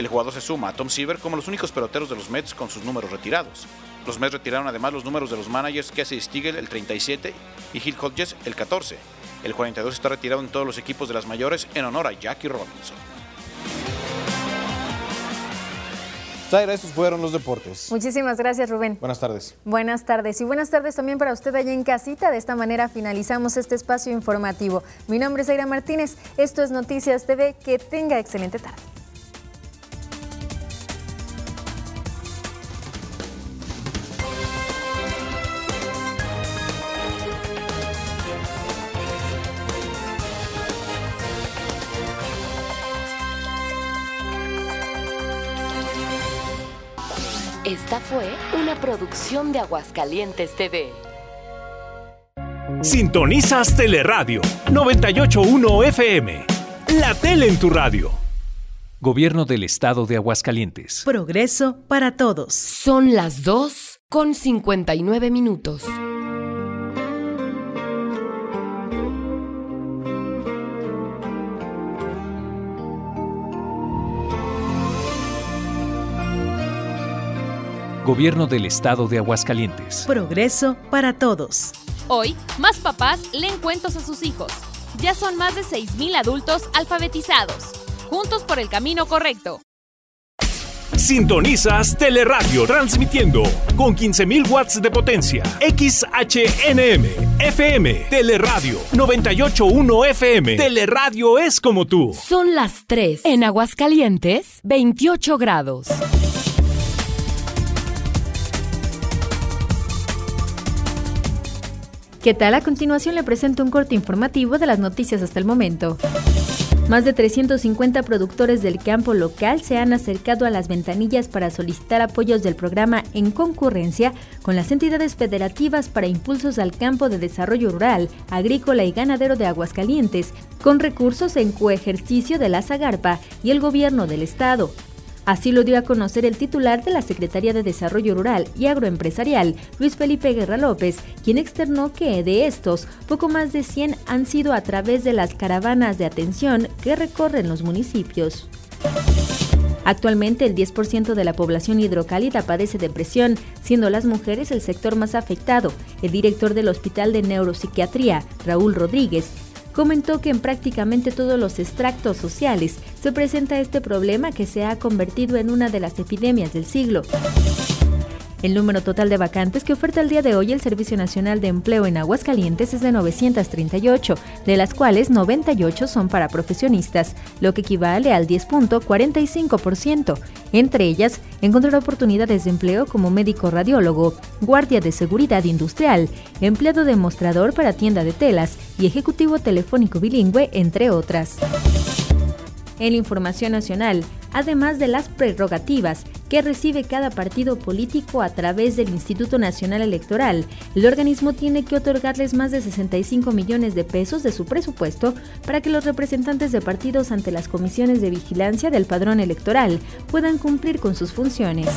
El jugador se suma a Tom Seaver como los únicos peloteros de los Mets con sus números retirados. Los Mets retiraron además los números de los managers Casey Stiegel el 37 y Hill Hodges el 14. El 42 está retirado en todos los equipos de las mayores en honor a Jackie Robinson. Zaira, estos fueron los deportes. Muchísimas gracias, Rubén. Buenas tardes. Buenas tardes y buenas tardes también para usted allá en casita. De esta manera finalizamos este espacio informativo. Mi nombre es Zaira Martínez. Esto es Noticias TV. Que tenga excelente tarde. Producción de Aguascalientes TV. Sintonizas Teleradio 981 FM. La tele en tu radio. Gobierno del Estado de Aguascalientes. Progreso para todos. Son las 2 con 59 minutos. Gobierno del Estado de Aguascalientes. Progreso para todos. Hoy, más papás leen cuentos a sus hijos. Ya son más de 6.000 adultos alfabetizados. Juntos por el camino correcto. Sintonizas Teleradio transmitiendo con 15.000 watts de potencia. XHNM, FM, Teleradio 981 FM. Teleradio es como tú. Son las 3. En Aguascalientes, 28 grados. ¿Qué tal? A continuación le presento un corte informativo de las noticias hasta el momento. Más de 350 productores del campo local se han acercado a las ventanillas para solicitar apoyos del programa en concurrencia con las entidades federativas para impulsos al campo de desarrollo rural, agrícola y ganadero de Aguascalientes, con recursos en coejercicio de la Zagarpa y el gobierno del estado. Así lo dio a conocer el titular de la Secretaría de Desarrollo Rural y Agroempresarial, Luis Felipe Guerra López, quien externó que de estos, poco más de 100 han sido a través de las caravanas de atención que recorren los municipios. Actualmente el 10% de la población hidrocálida padece depresión, siendo las mujeres el sector más afectado. El director del Hospital de Neuropsiquiatría, Raúl Rodríguez, comentó que en prácticamente todos los extractos sociales se presenta este problema que se ha convertido en una de las epidemias del siglo. El número total de vacantes que oferta el día de hoy el Servicio Nacional de Empleo en Aguascalientes es de 938, de las cuales 98 son para profesionistas, lo que equivale al 10.45%. Entre ellas, encontrar oportunidades de empleo como médico radiólogo, guardia de seguridad industrial, empleado demostrador para tienda de telas y ejecutivo telefónico bilingüe, entre otras en la información nacional, además de las prerrogativas que recibe cada partido político a través del Instituto Nacional Electoral. El organismo tiene que otorgarles más de 65 millones de pesos de su presupuesto para que los representantes de partidos ante las comisiones de vigilancia del padrón electoral puedan cumplir con sus funciones.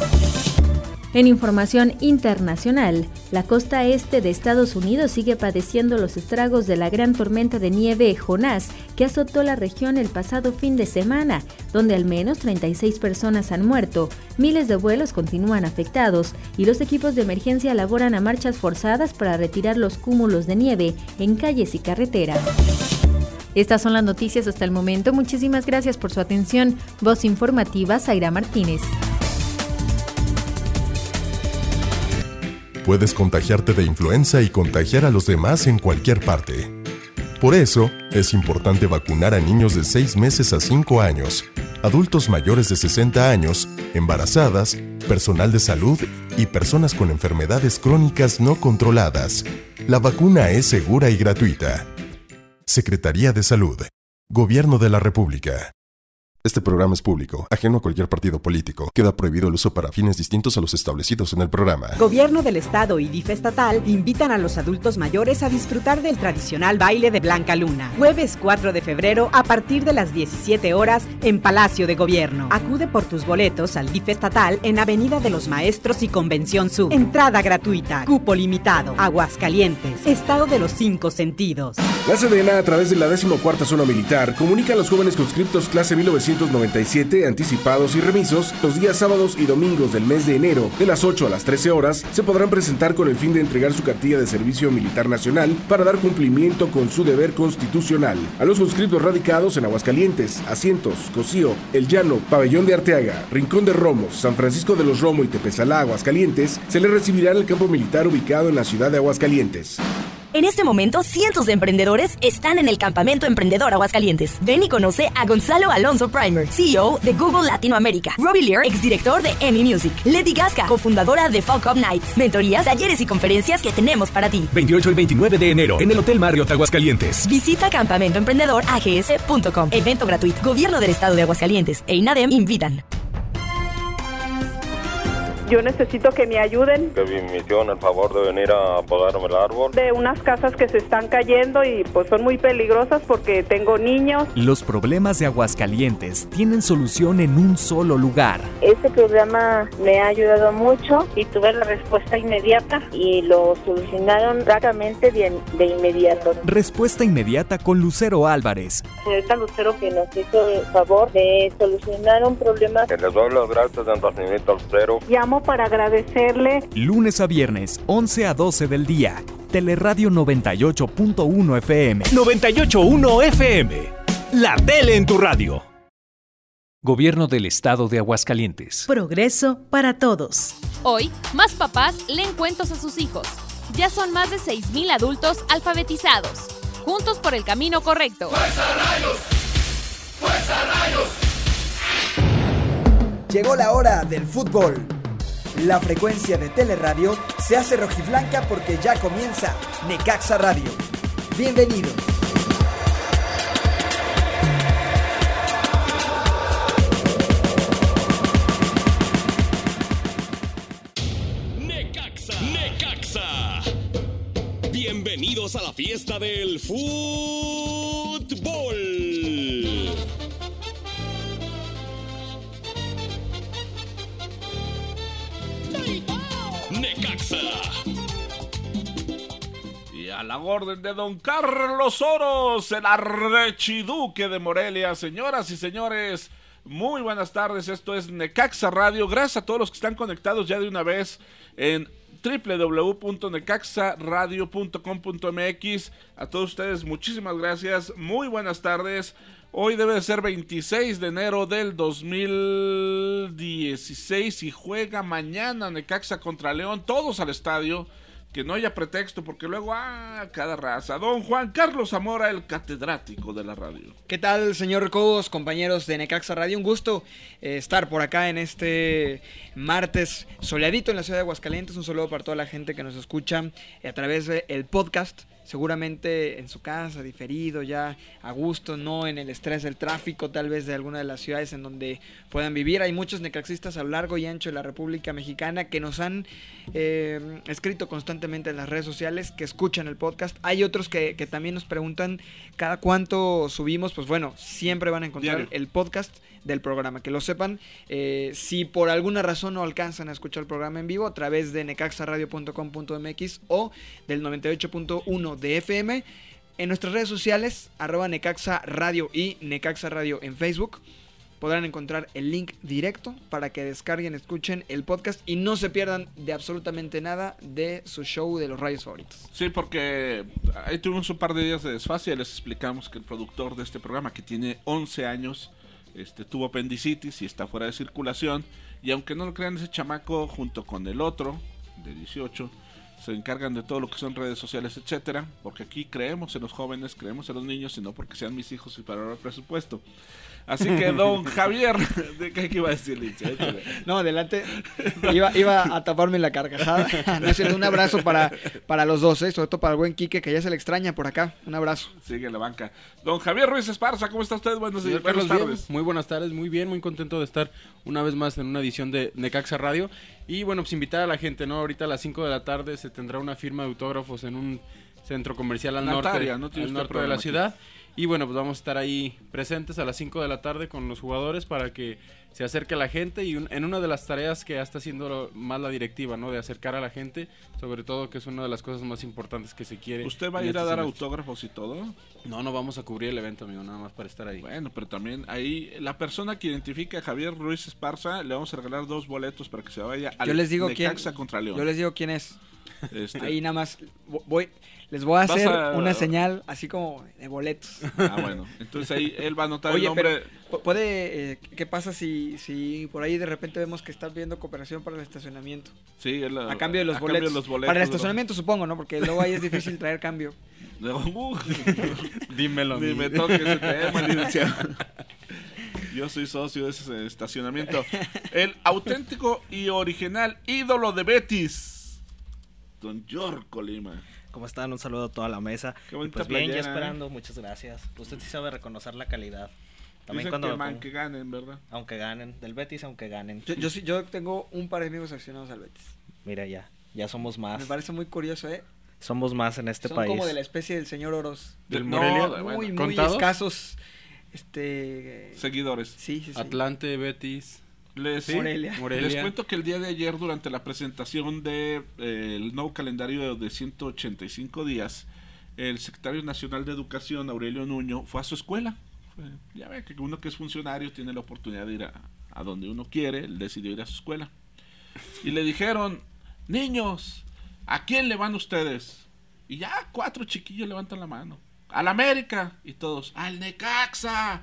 En información internacional, la costa este de Estados Unidos sigue padeciendo los estragos de la gran tormenta de nieve Jonás que azotó la región el pasado fin de semana, donde al menos 36 personas han muerto, miles de vuelos continúan afectados y los equipos de emergencia laboran a marchas forzadas para retirar los cúmulos de nieve en calles y carreteras. Estas son las noticias hasta el momento. Muchísimas gracias por su atención. Voz informativa, Zaira Martínez. Puedes contagiarte de influenza y contagiar a los demás en cualquier parte. Por eso, es importante vacunar a niños de 6 meses a 5 años, adultos mayores de 60 años, embarazadas, personal de salud y personas con enfermedades crónicas no controladas. La vacuna es segura y gratuita. Secretaría de Salud. Gobierno de la República. Este programa es público, ajeno a cualquier partido político. Queda prohibido el uso para fines distintos a los establecidos en el programa. Gobierno del Estado y DIF estatal invitan a los adultos mayores a disfrutar del tradicional baile de Blanca Luna. Jueves 4 de febrero a partir de las 17 horas en Palacio de Gobierno. Acude por tus boletos al DIF estatal en Avenida de los Maestros y Convención Sur. Entrada gratuita. Cupo limitado. Aguascalientes. Estado de los cinco sentidos. La Sedena, a través de la 14 Zona Militar, comunica a los jóvenes conscriptos clase 1900 1997 anticipados y remisos, los días sábados y domingos del mes de enero, de las 8 a las 13 horas, se podrán presentar con el fin de entregar su cartilla de servicio militar nacional para dar cumplimiento con su deber constitucional. A los suscriptos radicados en Aguascalientes, Asientos, Cocío, El Llano, Pabellón de Arteaga, Rincón de Romos, San Francisco de los Romo y Tepezalá, Aguascalientes, se les recibirá en el campo militar ubicado en la ciudad de Aguascalientes. En este momento, cientos de emprendedores están en el Campamento Emprendedor Aguascalientes. Ven y conoce a Gonzalo Alonso Primer, CEO de Google Latinoamérica. Robbie Lear, exdirector de Emmy Music. Lady Gasca, cofundadora de Up Nights. Mentorías, talleres y conferencias que tenemos para ti. 28 y 29 de enero en el Hotel Marriott Aguascalientes. Visita campamentoemprendedorags.com. Evento gratuito. Gobierno del Estado de Aguascalientes e INADEM invitan. Yo necesito que me ayuden. Que mi misión, el favor de venir a podarme el árbol. De unas casas que se están cayendo y pues son muy peligrosas porque tengo niños. Los problemas de Aguascalientes tienen solución en un solo lugar. Este programa me ha ayudado mucho y tuve la respuesta inmediata y lo solucionaron rápidamente de, de inmediato. Respuesta inmediata con Lucero Álvarez. Señorita Lucero que nos hizo el favor de solucionar un problema. Que les doy las gracias Lucero. Llamo para agradecerle. Lunes a viernes, 11 a 12 del día. Teleradio 98.1 FM. 98.1 FM. La tele en tu radio. Gobierno del Estado de Aguascalientes. Progreso para todos. Hoy, más papás leen cuentos a sus hijos. Ya son más de 6.000 adultos alfabetizados. Juntos por el camino correcto. ¡Fuerza rayos! ¡Fuerza rayos! Llegó la hora del fútbol. La frecuencia de Teleradio se hace rojiblanca porque ya comienza Necaxa Radio. Bienvenidos. Necaxa, Necaxa. Bienvenidos a la fiesta del fútbol. La orden de don Carlos Oros, el archiduque de Morelia. Señoras y señores, muy buenas tardes. Esto es Necaxa Radio. Gracias a todos los que están conectados ya de una vez en www.necaxaradio.com.mx. A todos ustedes, muchísimas gracias. Muy buenas tardes. Hoy debe de ser 26 de enero del 2016 y juega mañana Necaxa contra León. Todos al estadio. Que no haya pretexto porque luego, ah, cada raza. Don Juan Carlos Zamora, el catedrático de la radio. ¿Qué tal, señor Cobos, compañeros de Necaxa Radio? Un gusto eh, estar por acá en este martes soleadito en la ciudad de Aguascalientes. Un saludo para toda la gente que nos escucha a través del podcast seguramente en su casa, diferido, ya a gusto, no en el estrés del tráfico, tal vez de alguna de las ciudades en donde puedan vivir. Hay muchos necaxistas a lo largo y ancho de la República Mexicana que nos han eh, escrito constantemente en las redes sociales, que escuchan el podcast. Hay otros que, que también nos preguntan cada cuánto subimos, pues bueno, siempre van a encontrar Diario. el podcast del programa. Que lo sepan, eh, si por alguna razón no alcanzan a escuchar el programa en vivo, a través de necaxaradio.com.mx o del 98.1 de FM, en nuestras redes sociales, arroba Necaxa Radio y Necaxa Radio en Facebook, podrán encontrar el link directo para que descarguen, escuchen el podcast y no se pierdan de absolutamente nada de su show de los rayos favoritos. Sí, porque ahí tuvimos un par de días de desfase y les explicamos que el productor de este programa, que tiene 11 años, este, tuvo apendicitis y está fuera de circulación. Y aunque no lo crean, ese chamaco, junto con el otro, de 18, se encargan de todo lo que son redes sociales, etcétera. Porque aquí creemos en los jóvenes, creemos en los niños, y no porque sean mis hijos y para ahorrar presupuesto. Así que, don Javier, ¿de qué, iba a decir? Échale. No, adelante. Iba, iba a taparme la carcajada. No, es cierto, un abrazo para, para los dos, ¿eh? sobre todo para el buen Quique, que ya se le extraña por acá. Un abrazo. Sigue en la banca. Don Javier Ruiz Esparza, ¿cómo está usted? Buenos días, buenas tardes. bien, muy buenas tardes, muy bien, muy contento de estar una vez más en una edición de Necaxa Radio. Y bueno, pues invitar a la gente, ¿no? Ahorita a las 5 de la tarde se tendrá una firma de autógrafos en un centro comercial al norte, no al norte de la aquí. Y bueno, pues vamos a estar ahí presentes a las 5 de la tarde con los jugadores para que se acerque a la gente y un- en una de las tareas que ya está haciendo más la directiva, ¿no? De acercar a la gente, sobre todo que es una de las cosas más importantes que se quiere. ¿Usted va a ir a este dar semestre. autógrafos y todo? No, no vamos a cubrir el evento, amigo, nada más para estar ahí. Bueno, pero también ahí la persona que identifique a Javier Ruiz Esparza le vamos a regalar dos boletos para que se vaya al Yo les digo quién. Necaxa contra León. Yo les digo quién es. Este- Ahí nada más vo- voy, les voy a hacer a- una señal así como de boletos. Ah, bueno. Entonces ahí él va a anotar Oye, el nombre. pero puede, eh, ¿qué pasa si, si por ahí de repente vemos que están viendo cooperación para el estacionamiento? Sí, él, A cambio de los, a cambio de boletos. los boletos, Para el estacionamiento supongo, ¿no? Porque luego ahí es difícil traer cambio. Dímelo. Ni me toque ese tema, licenciado. Yo soy socio de ese estacionamiento. El auténtico y original ídolo de Betis. Don Yorko Lima. ¿Cómo están? Un saludo a toda la mesa. Qué Y bonita pues bien, ya ¿eh? esperando, muchas gracias. Usted sí sabe reconocer la calidad. También Dicen cuando que man que ganen, ¿verdad? Aunque ganen, del Betis aunque ganen. Yo, yo, sí- yo tengo un par de amigos aficionados al Betis. Mira ya, ya somos más. Me parece muy curioso, ¿eh? Somos más en este Son país. como de la especie del señor Oros. ¿Del No, Morelia? Muy, Bueno, muy ¿contados? escasos. Este. Seguidores. Sí, sí, sí. Atlante, Betis. Les, ¿Sí? Morelia. Morelia. les cuento que el día de ayer, durante la presentación del de, eh, el nuevo calendario de 185 días, el secretario nacional de Educación, Aurelio Nuño, fue a su escuela. Fue- ya ve que uno que es funcionario tiene la oportunidad de ir a, a donde uno quiere, él decidió ir a su escuela. Y le dijeron, niños, ¿a quién le van ustedes? Y ya cuatro chiquillos levantan la mano. Al América. Y todos, al Necaxa.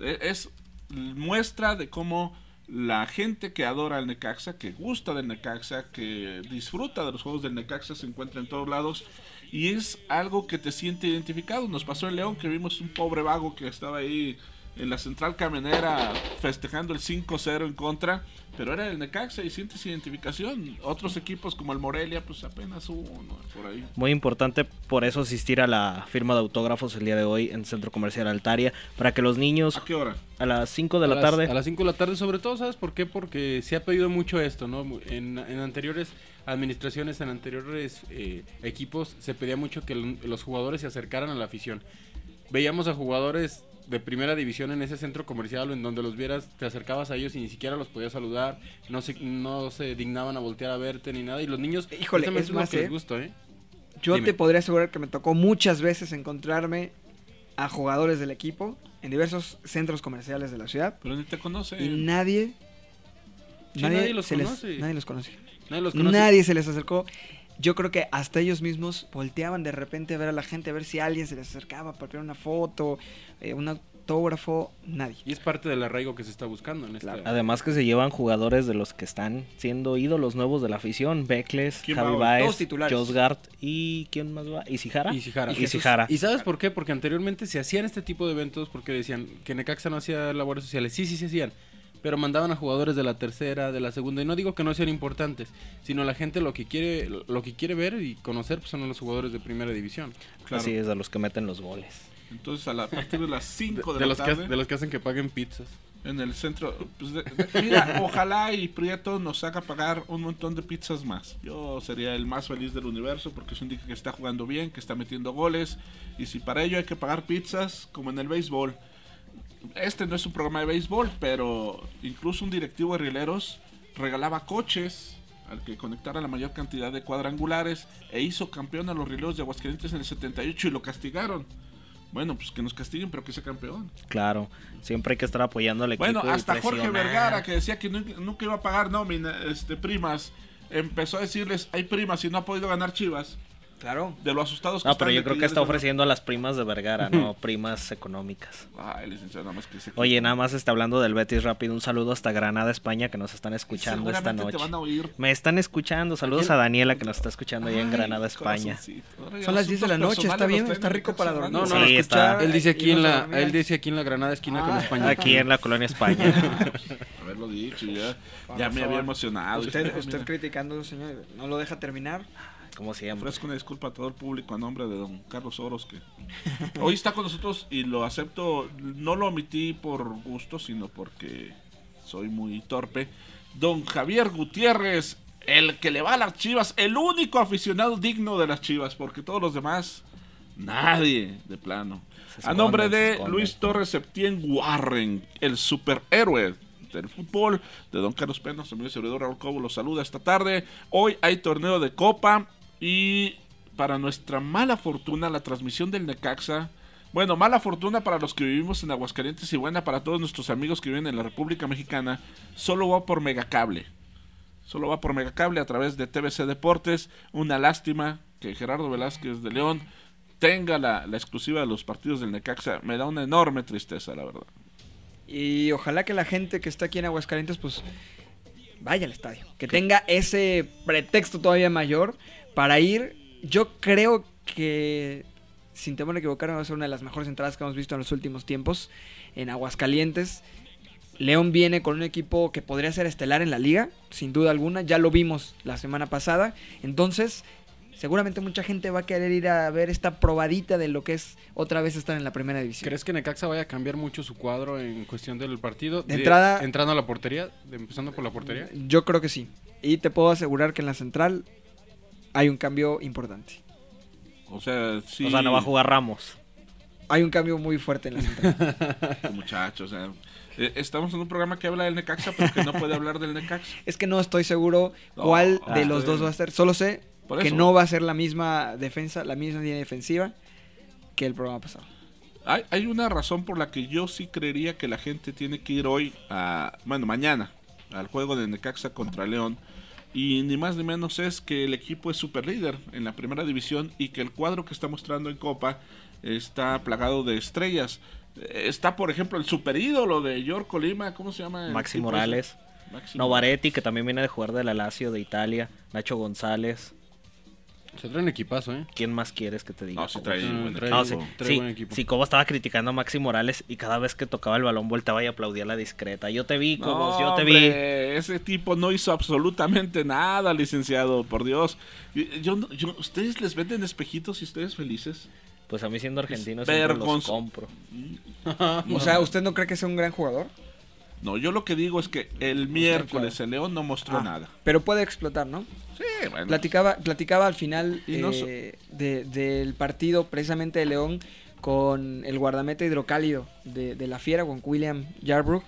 E- Es muestra de cómo la gente que adora al Necaxa, que gusta del Necaxa, que disfruta de los juegos del Necaxa, se encuentra en todos lados y es algo que te siente identificado. Nos pasó en León que vimos un pobre vago que estaba ahí en la central camionera festejando el 5-0 en contra, pero era el Necaxa y sientes identificación. Otros equipos como el Morelia, pues apenas uno por ahí. Muy importante por eso asistir a la firma de autógrafos el día de hoy en Centro Comercial Altaria para que los niños ¿A qué hora? a las 5 de A la las- tarde A las 5 de la tarde, sobre todo, ¿sabes por qué? Porque se ha pedido mucho esto, ¿no? En, en anteriores administraciones, en anteriores eh, equipos, se pedía mucho que los jugadores se acercaran a la afición. Veíamos a jugadores de primera división en ese centro comercial en donde los vieras, te acercabas a ellos y ni siquiera los podías saludar, no se, no se dignaban a voltear a verte ni nada. Y los niños, Híjole, es lo más, que les ¿eh? gusta, ¿eh? Yo Dime. te podría asegurar que me tocó muchas veces encontrarme a jugadores del equipo en diversos centros comerciales de la ciudad. Pero ni te conoce. Y nadie. Sí, nadie los se les- conoce. nadie los conoce. Nadie los conoce. Nadie se les acercó. Yo creo que hasta ellos mismos volteaban de repente a ver a la gente, a ver si alguien se les acercaba para pedir una foto, eh, un autógrafo. Nadie. Y es parte del arraigo que se está buscando en esta... Además que se llevan jugadores de los que están siendo ídolos nuevos de la afición, Beckles, ¿Quién Javi? Baez. Josgard y ¿quién más va? ¿Isijara? Isijara. Isijara. ¿Y sabes por qué? Porque anteriormente se hacían este tipo de eventos porque decían que Necaxa no hacía labores sociales. Sí, sí se hacían. Pero mandaban a jugadores de la tercera, de la segunda. Y no digo que no sean importantes, sino la gente lo que quiere, lo que quiere ver y conocer pues, son los jugadores de primera división. Claro. Así es, de los que meten los goles. Entonces a, la, a partir de las 5 de, de la los que, tarde. de los que hacen que paguen pizzas. En el centro. pues, de- de- mira, ojalá y Prieto nos haga pagar un montón de pizzas más. Yo sería el más feliz del universo porque eso indica que está jugando bien, que está metiendo goles. Y si para ello hay que pagar pizzas, como en el béisbol. Este no es un programa de béisbol, pero incluso un directivo de Rieleros regalaba coches al que conectara la mayor cantidad de cuadrangulares e hizo campeón a los Rieleros de Aguascalientes en el 78 y lo castigaron. Bueno, pues que nos castiguen, pero que sea campeón. Claro, siempre hay que estar apoyando al equipo. Bueno, hasta Jorge. Vergara, que decía que nunca, nunca iba a pagar nómina, este, primas, empezó a decirles, hay primas y no ha podido ganar Chivas. Claro. De lo asustados que No, pero yo creo que está a- ofreciendo a las primas de Vergara, no primas económicas. Ay, licenciado, nada más que se Oye, nada más está hablando del Betis rápido. Un saludo hasta Granada, España, que nos están escuchando esta Seguramente te noche. van a oír. Me están escuchando. Saludos a Daniela, que nos está escuchando allá en Granada, España. Son las 10 de la noche, está bien, está rico para dormir. No, no, Sí, no, está. Él dice aquí en la, él dice aquí en la Granada esquina con Ah, España. Aquí en la colonia España. Haberlo dicho, ya, ya me había emocionado. Usted, usted criticando, señor, no lo deja terminar. Como siempre. Ofrezco una disculpa a todo el público a nombre de don Carlos Oros, que hoy está con nosotros y lo acepto, no lo omití por gusto, sino porque soy muy torpe. Don Javier Gutiérrez, el que le va a las chivas, el único aficionado digno de las chivas, porque todos los demás Nadie, de plano. Se A nombre de. Luis Torres Septién Warren, el superhéroe del fútbol, de Don Carlos Pena, su amigo servidor Raúl Cobo los saluda esta tarde. Hoy hay torneo de Copa y para nuestra mala fortuna, la transmisión del Necaxa. Bueno, mala fortuna para los que vivimos en Aguascalientes y buena para todos nuestros amigos que viven en la República Mexicana, solo va por Megacable. Solo va por Megacable a través de TVC Deportes. Una lástima que Gerardo Velázquez de León tenga la, la exclusiva de los partidos del Necaxa. Me da una enorme tristeza, la verdad. Y ojalá que la gente que está aquí en Aguascalientes, pues vaya al estadio. Que tenga ese pretexto todavía mayor para ir. Yo creo que, sin temor a equivocarme, va a ser una de las mejores entradas que hemos visto en los últimos tiempos en Aguascalientes. León viene con un equipo que podría ser estelar en la liga, sin duda alguna. Ya lo vimos la semana pasada. Entonces, seguramente mucha gente va a querer ir a ver esta probadita de lo que es otra vez estar en la primera división. ¿Crees que Necaxa vaya a cambiar mucho su cuadro en cuestión del partido? De entrada- Entrando a la portería, de- empezando por la portería. Yo creo que sí. Y te puedo asegurar que en la central hay un cambio importante. O sea, sí. O sea, no va a jugar Ramos. Hay un cambio muy fuerte en la central. Muchachos, o sea, eh, estamos en un programa que habla del Necaxa, pero que no puede hablar del Necaxa. es que no estoy seguro No, cuál ah, de los dos va a ser. Solo sé que eso. no va a ser la misma defensa, la misma línea defensiva que el programa pasado. Hay, hay una razón por la que yo sí creería que la gente tiene que ir hoy a, bueno, mañana, al juego de Necaxa contra León. Y ni más ni menos es que el equipo es super líder en la primera división y que el cuadro que está mostrando en Copa está plagado de estrellas. Eh, Está, por ejemplo, el super ídolo de York Colima, ¿cómo se llama? Maxi Morales. Maxi Novaretti, que también viene de jugar de la Lazio de Italia. Nacho González. Se trae un equipazo, ¿eh? ¿Quién más quieres que te diga? No, sí trae Cobos? buen No, equipo. sí, Trae sí, buen equipo. sí, Cobo estaba criticando a Maxi Morales y cada vez que tocaba el balón volteaba y aplaudía la discreta. Yo te vi, Cobos, yo te vi. hombre, Ese tipo no hizo absolutamente nada, licenciado, por Dios. Yo, yo- ¿Ustedes les venden espejitos y ustedes felices? Pues a mí siendo argentino Es siempre los compro. O sea, ¿usted no cree que sea un gran jugador? No, yo lo que digo es que el miércoles el León no mostró Ah, nada. Pero puede explotar, ¿no? Sí, bueno. Platicaba, platicaba al final eh, de- del partido precisamente de León con el guardameta hidrocálido de, de la Fiera, con William Yarbrough,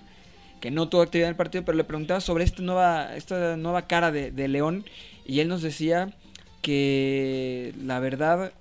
que no tuvo actividad en el partido, pero le preguntaba sobre esta nueva, esta nueva cara de, de León y él nos decía que la verdad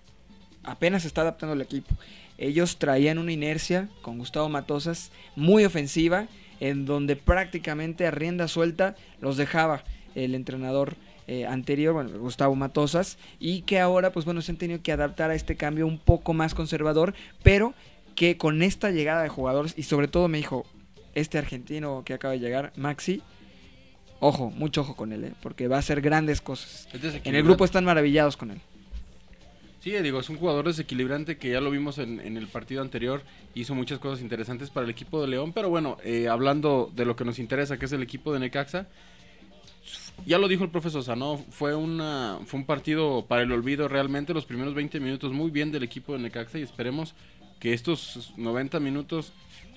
apenas está adaptando el equipo. Ellos traían una inercia con Gustavo Matosas muy ofensiva, en donde prácticamente a rienda suelta los dejaba el entrenador eh, anterior, bueno, Gustavo Matosas, y que ahora, pues bueno, se han tenido que adaptar a este cambio un poco más conservador, pero que con esta llegada de jugadores, y sobre todo me dijo, este argentino que acaba de llegar, Maxi, ojo, mucho ojo con él, eh, porque va a hacer grandes cosas. En el grupo están maravillados con él. Sí, digo, es un jugador desequilibrante que ya lo vimos en, en el partido anterior. Hizo muchas cosas interesantes para el equipo de León. Pero bueno, eh, hablando de lo que nos interesa, que es el equipo de Necaxa. Ya lo dijo el profesor Sosa, Fue, una, fue un partido para el olvido realmente. Los primeros 20 minutos muy bien del equipo de Necaxa. Y esperemos que estos 90 minutos,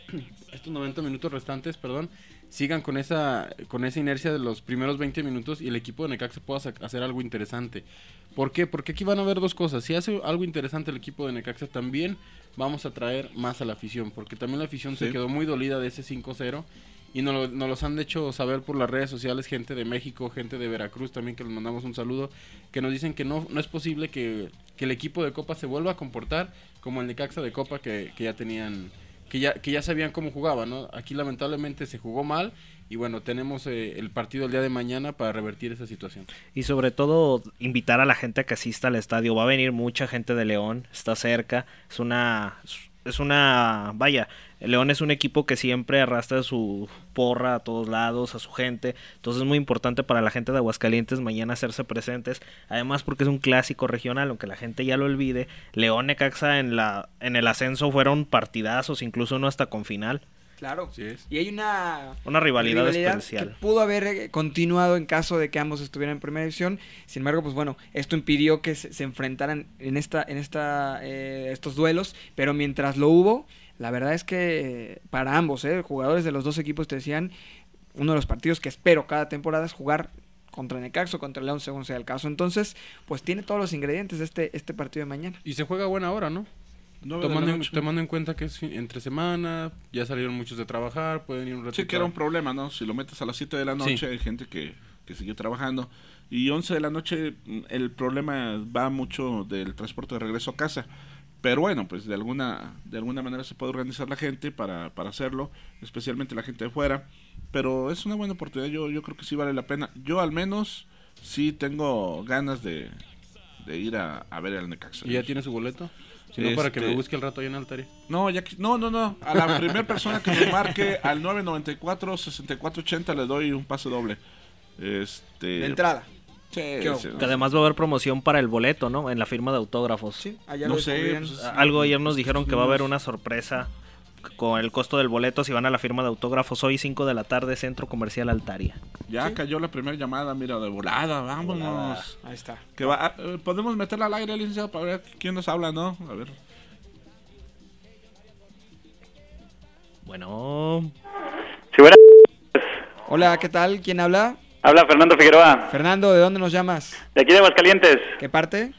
estos 90 minutos restantes, perdón, sigan con esa, con esa inercia de los primeros 20 minutos y el equipo de Necaxa pueda hacer algo interesante. ¿Por qué? Porque aquí van a haber dos cosas. Si hace algo interesante el equipo de Necaxa, también vamos a traer más a la afición. Porque también la afición se quedó muy dolida de ese 5-0. Y nos, lo- nos los han hecho saber por las redes sociales, gente de México, gente de Veracruz también, que les mandamos un saludo, que nos dicen que no, no es posible que, que el equipo de Copa se vuelva a comportar como el Necaxa de Copa que, que ya tenían, que ya, que ya sabían cómo jugaba, ¿no? Aquí lamentablemente se jugó mal y bueno, tenemos eh, el partido el día de mañana para revertir esa situación. Y sobre todo invitar a la gente a que asista al estadio. Va a venir mucha gente de León, está cerca. Es una es una vaya, el León es un equipo que siempre arrastra su porra a todos lados, a su gente. Entonces es muy importante para la gente de Aguascalientes mañana hacerse presentes. Además porque es un clásico regional, aunque la gente ya lo olvide. León Necaxa en la en el ascenso fueron partidazos, incluso uno hasta con final. Claro. Sí es. Y hay una, Una rivalidad especial. que pudo haber eh, continuado en caso de que ambos estuvieran en primera división. Sin embargo, pues bueno, esto impidió que se, se enfrentaran en esta, en esta, eh, estos duelos. Pero mientras lo hubo, la verdad es que para ambos, eh, jugadores de los dos equipos te decían, uno de los partidos que espero cada temporada es jugar contra Necaxo, contra León, según sea el caso. Entonces, pues tiene todos los ingredientes de este, este partido de mañana. Y se juega a buena hora, ¿no? Tomando en, tomando en cuenta que es entre semana, ya salieron muchos de trabajar, pueden ir un ratito. Sí, que era un problema, ¿no? Si lo metes a las 7 de la noche, Sí. hay gente que, que siguió trabajando. Y 11 de la noche, el problema va mucho del transporte de regreso a casa. Pero bueno, pues de alguna, de alguna manera se puede organizar la gente para, para hacerlo, especialmente la gente de fuera. Pero es una buena oportunidad, yo, yo creo que sí vale la pena. Yo al menos sí tengo ganas de, de ir a, a ver al Necaxa. ¿Y ya tiene su boleto? Si no, para que me Este- busque el rato ahí en Altari. No, ya que- no, no, no. A la primera persona que me marque al 994-6480 le doy un pase doble. Este. De entrada. Sí, ¿Qué sí. Que además va a haber promoción para el boleto, ¿no? En la firma de autógrafos. Sí, allá No lo sé, pues, Algo ayer nos pues, dijeron que va a haber una sorpresa con el costo del boleto si van a la firma de autógrafos hoy 5 de la tarde, Centro Comercial Altaria. Ya cayó la primera llamada, mira, de volada, vámonos. Ahí está. Que va, ah, eh, Podemos meterla al aire, licenciado, para ver quién nos habla, ¿no? A ver. Bueno. Sí, buenas. Hola, ¿qué tal? ¿Quién habla? Habla Fernando Figueroa, Fernando, ¿de dónde nos llamas? de aquí de Aguascalientes, ¿Qué parte?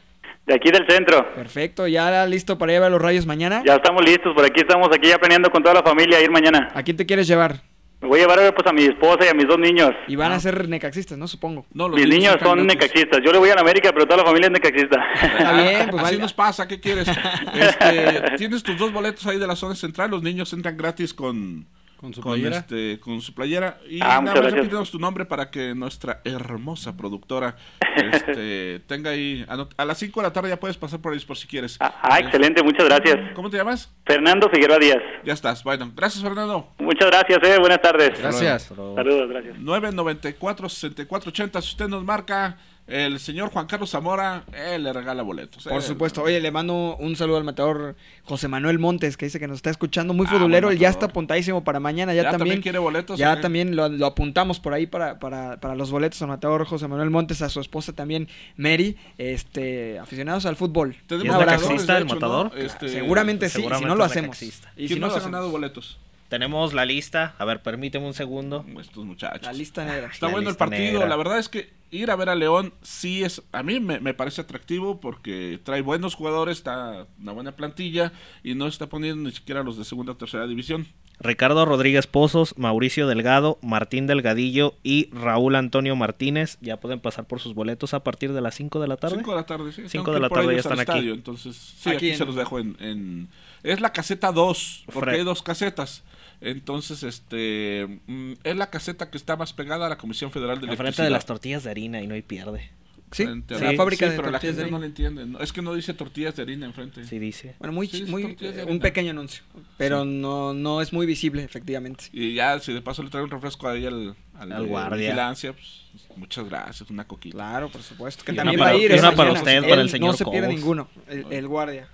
de aquí del centro. Perfecto, ¿ya listo para ir a ver los rayos mañana? Ya estamos listos, por aquí estamos aquí ya planeando con toda la familia ir mañana. ¿A quién te quieres llevar? Me voy a llevar pues a mi esposa y a mis dos niños. Y van a ser necaxistas, ¿no? Supongo. No, Mis niños son necaxistas. Yo le voy a la América, pero toda la familia es necaxista. Está bien, pues Así nos pasa, ¿qué quieres? Este, tienes tus dos boletos ahí de la zona central, los niños entran gratis con, con su con, playera. este, con su playera. Y Ah, nada más repítenos tu nombre para que nuestra hermosa productora este, tenga ahí. A las 5 de la tarde ya puedes pasar por ahí por si quieres. Ah, excelente, muchas gracias. ¿Cómo te llamas? Fernando Figueroa Díaz. Ya estás, bueno. Gracias, Fernando. Muchas gracias, eh. Buenas tardes. Gracias. Saludos, gracias. 994-6480. Si usted nos marca, el señor Juan Carlos Zamora, él le regala boletos. Por supuesto. Oye, le mando un saludo al matador José Manuel Montes, que dice que nos está escuchando. Muy Ah, futbolero, él ya está apuntadísimo para mañana. Ya, ¿Ya también también, quiere boletos, Ya qué? también lo, lo apuntamos por ahí para, para, para los boletos al matador José Manuel Montes, a su esposa también, Mary, este, aficionados al fútbol. Tenemos Un taxista el matador? ¿no? Este, Seguramente sí, si no lo hacemos. Y ¿Quién si no lo ha ganado boletos? Tenemos la lista. A ver, permíteme un segundo. Estos muchachos. La lista negra. Está La bueno el partido. negra. La verdad es que ir a ver a León sí es. A mí me, me parece atractivo porque trae buenos jugadores, está una buena plantilla y no está poniendo ni siquiera los de segunda o tercera división. Ricardo Rodríguez Pozos, Mauricio Delgado, Martín Delgadillo y Raúl Antonio Martínez ya pueden pasar por sus boletos a partir de las 5 de la tarde. 5 de la tarde, sí. Cinco Tengo de que la tarde ya están aquí. Entonces, sí, Aquí aquí, en- se los dejo en, en- Es la caseta 2, porque Fre- hay dos casetas. Entonces, este. mm, Es la caseta que está más pegada a la Comisión Federal de Enfrente Electricidad. de las tortillas de harina y no hay pierde. Sí, Frente la fábrica de pero la tortillas de gente no le entiende. ¿no? Es que no dice tortillas de harina enfrente. Sí dice. Bueno, muy, Sí, sí, muy un pequeño anuncio, pero no, no es muy visible, efectivamente. Y ya, si de paso le traigo un refresco ahí al, al, Al de guardia. vigilancia, pues, muchas gracias, una coquita. Claro, por supuesto. Que Y también una va a para- ir. una para usted, Él para el señor No se pierde Cobos. ninguno, el, el guardia.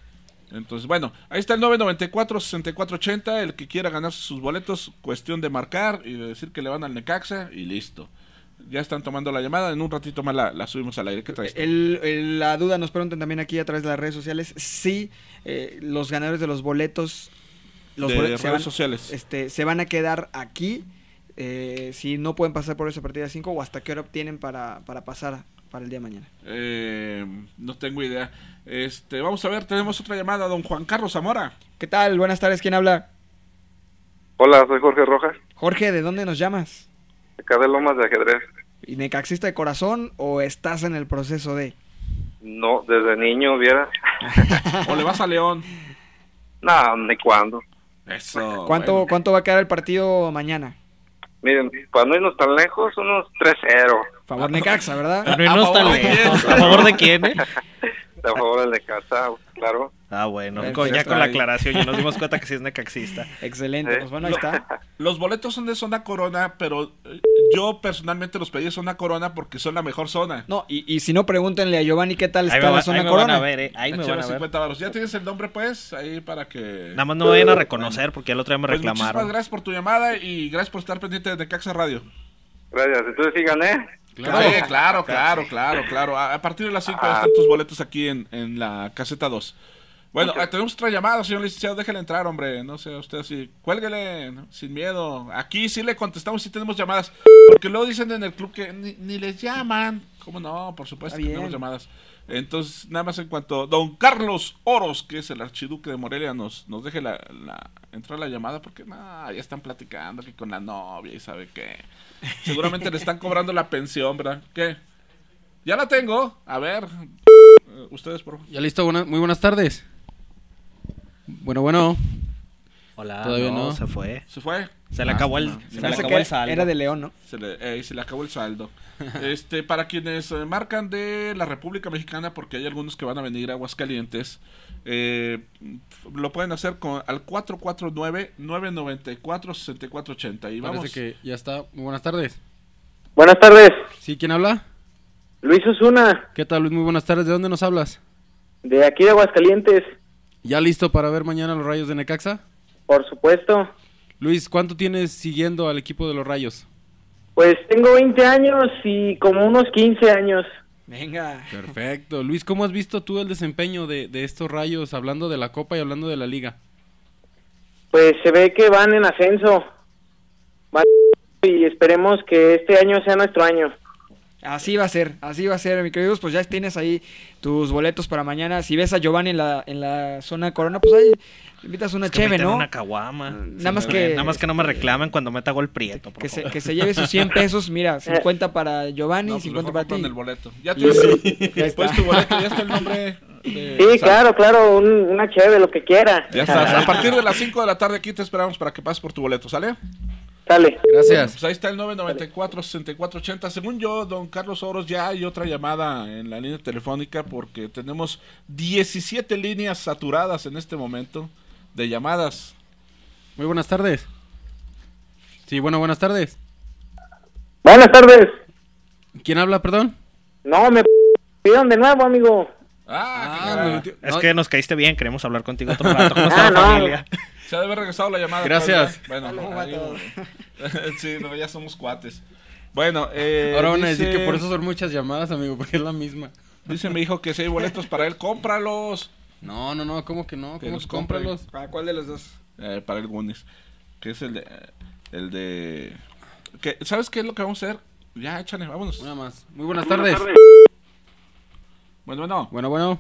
Entonces, bueno, ahí está el 994-6480. El que quiera ganarse sus boletos, cuestión de marcar y de decir que le van al Necaxa y listo. Ya están tomando la llamada. En un ratito más la, la subimos al aire. ¿Qué traes? El- el- la duda nos preguntan también aquí a través de las redes sociales si eh, los ganadores de los boletos, los De boletos se redes van, sociales. este, se van a quedar aquí, eh, si no pueden pasar por esa partida 5 o hasta qué hora tienen para, para pasar para el día de mañana. Eh, no tengo idea. Este, vamos a ver, tenemos otra llamada, don Juan Carlos Zamora. ¿Qué tal? Buenas tardes, ¿quién habla? Hola, soy Jorge Rojas, Jorge, ¿de dónde nos llamas? acá de Lomas de Ajedrez. ¿Y necaxista de corazón o estás en el proceso de...? No, desde niño, viera. ¿O le vas a León? No, ni cuándo. Eso. ¿Cuánto, bueno. ¿Cuánto va a quedar el partido mañana? Miren, para no irnos tan lejos, unos 3-0. Favor Necaxa, ¿verdad? Pero no está lejos. ¿A favor de quién, eh? A favor del de casa, claro. Ah, bueno. Perfecto. con- ya con la aclaración ya nos dimos cuenta que sí es necaxista. Excelente, Eh, pues bueno, ahí está. Los boletos son de zona corona, pero eh, yo personalmente los pedí de zona corona porque son la mejor zona. No, y, y si no, pregúntenle a Giovanni qué tal Ahí está va- la zona ahí me van corona. a ver, eh. Ahí me van a ver. 50 varos. ¿Ya tienes el nombre, pues? Ahí para que... Nada más no me vayan a reconocer porque el otro día me Pues muchísimas reclamaron. gracias por tu llamada y gracias por estar pendiente de Necaxa Radio. Gracias, entonces sí gané. Claro, claro, claro, claro, claro. A, partir de las 5 Ah. están tus boletos aquí en, en la caseta 2. Bueno, ah, tenemos otra llamada, señor licenciado, déjele entrar, hombre. No sé, usted así, cuélguele, ¿no? sin miedo. Aquí sí le contestamos si tenemos llamadas. Porque luego dicen en el club que ni, ni les llaman. ¿Cómo no? Por supuesto que tenemos llamadas. Entonces, nada más en cuanto don Carlos Oros, que es el archiduque de Morelia, nos, nos deje la, la, entrar la llamada, porque nah, ya están platicando que con la novia y sabe qué. Seguramente le están cobrando la pensión, ¿verdad? ¿Qué? Ya la tengo. A ver, eh, ustedes, por favor. Ya listo, buena- muy buenas tardes. Bueno, bueno. Hola, Todavía no, no. se fue. ¿Se fue? Se le acabó el, Lástima. se Se le acabó el saldo. Era de León, ¿no? Se le, eh, se le acabó el saldo. este, para quienes eh, marcan de la República Mexicana, porque hay algunos que van a venir a Aguascalientes, eh, lo pueden hacer con al 449-994-6480. Y vamos. Parece que ya está. Muy buenas tardes. Buenas tardes. ¿Sí? ¿Quién habla? Luis Osuna, ¿Qué tal, Luis? Muy buenas tardes. ¿De dónde nos hablas? de aquí de Aguascalientes, ¿Ya listo para ver mañana los rayos de Necaxa? por supuesto. Luis, ¿cuánto tienes siguiendo al equipo de los rayos? Pues tengo 20 años y como unos 15 años. Venga. Perfecto. Luis, ¿cómo has visto tú el desempeño de, de estos rayos, hablando de la Copa y hablando de la Liga? Pues se ve que van en ascenso. Van y esperemos que este año sea nuestro año. Así va a ser, así va a ser, mi queridos. Pues ya tienes ahí tus boletos para mañana. Si ves a Giovanni en la, en la zona corona, pues ahí invitas una Es que me cheve, invitan ¿no? una caguama. Nada más Sí, que- Nada más que no me reclamen cuando meta gol prieto. por Que se, que se lleve sus 100 pesos, mira, 50 para Giovanni, No, pues 50 mejor para ti. el boleto. Ya Y- tienes después está. tu boleto, ya está el nombre. de- Sí, Sal- claro, claro, un- una cheve, lo que quiera. Ya está. A partir de las 5 de la tarde aquí te esperamos para que pases por tu boleto, ¿sale? Sale. Gracias. Pues ahí está el 994-6480. Según yo, don Carlos Oros, ya hay otra llamada en la línea telefónica porque tenemos 17 líneas saturadas en este momento de llamadas. Muy buenas tardes. Sí, bueno, buenas tardes. Buenas tardes. ¿Quién habla, perdón? No, me pidieron de nuevo, amigo. Ah, no, Es no. que nos caíste bien, queremos hablar contigo otro rato. ¿Cómo Ah, está la no. familia? Se ha de haber regresado la llamada. Gracias. Bueno, no, ahí- sí, no, ya somos cuates. Bueno, eh, Ahora van a decir dice- que por eso son muchas llamadas, amigo, porque es la misma. Dice mi hijo que si hay boletos para él, cómpralos. No, no, no, ¿cómo que no? Que ¿Cómo los cómpralos? ¿Para cuál de los dos? Eh, para el Goonies. Que es el de. El de. Que, ¿Sabes qué es lo que vamos a hacer? Ya, échale, vámonos. Una más. Muy buenas tardes. Bueno, bueno. Bueno, bueno.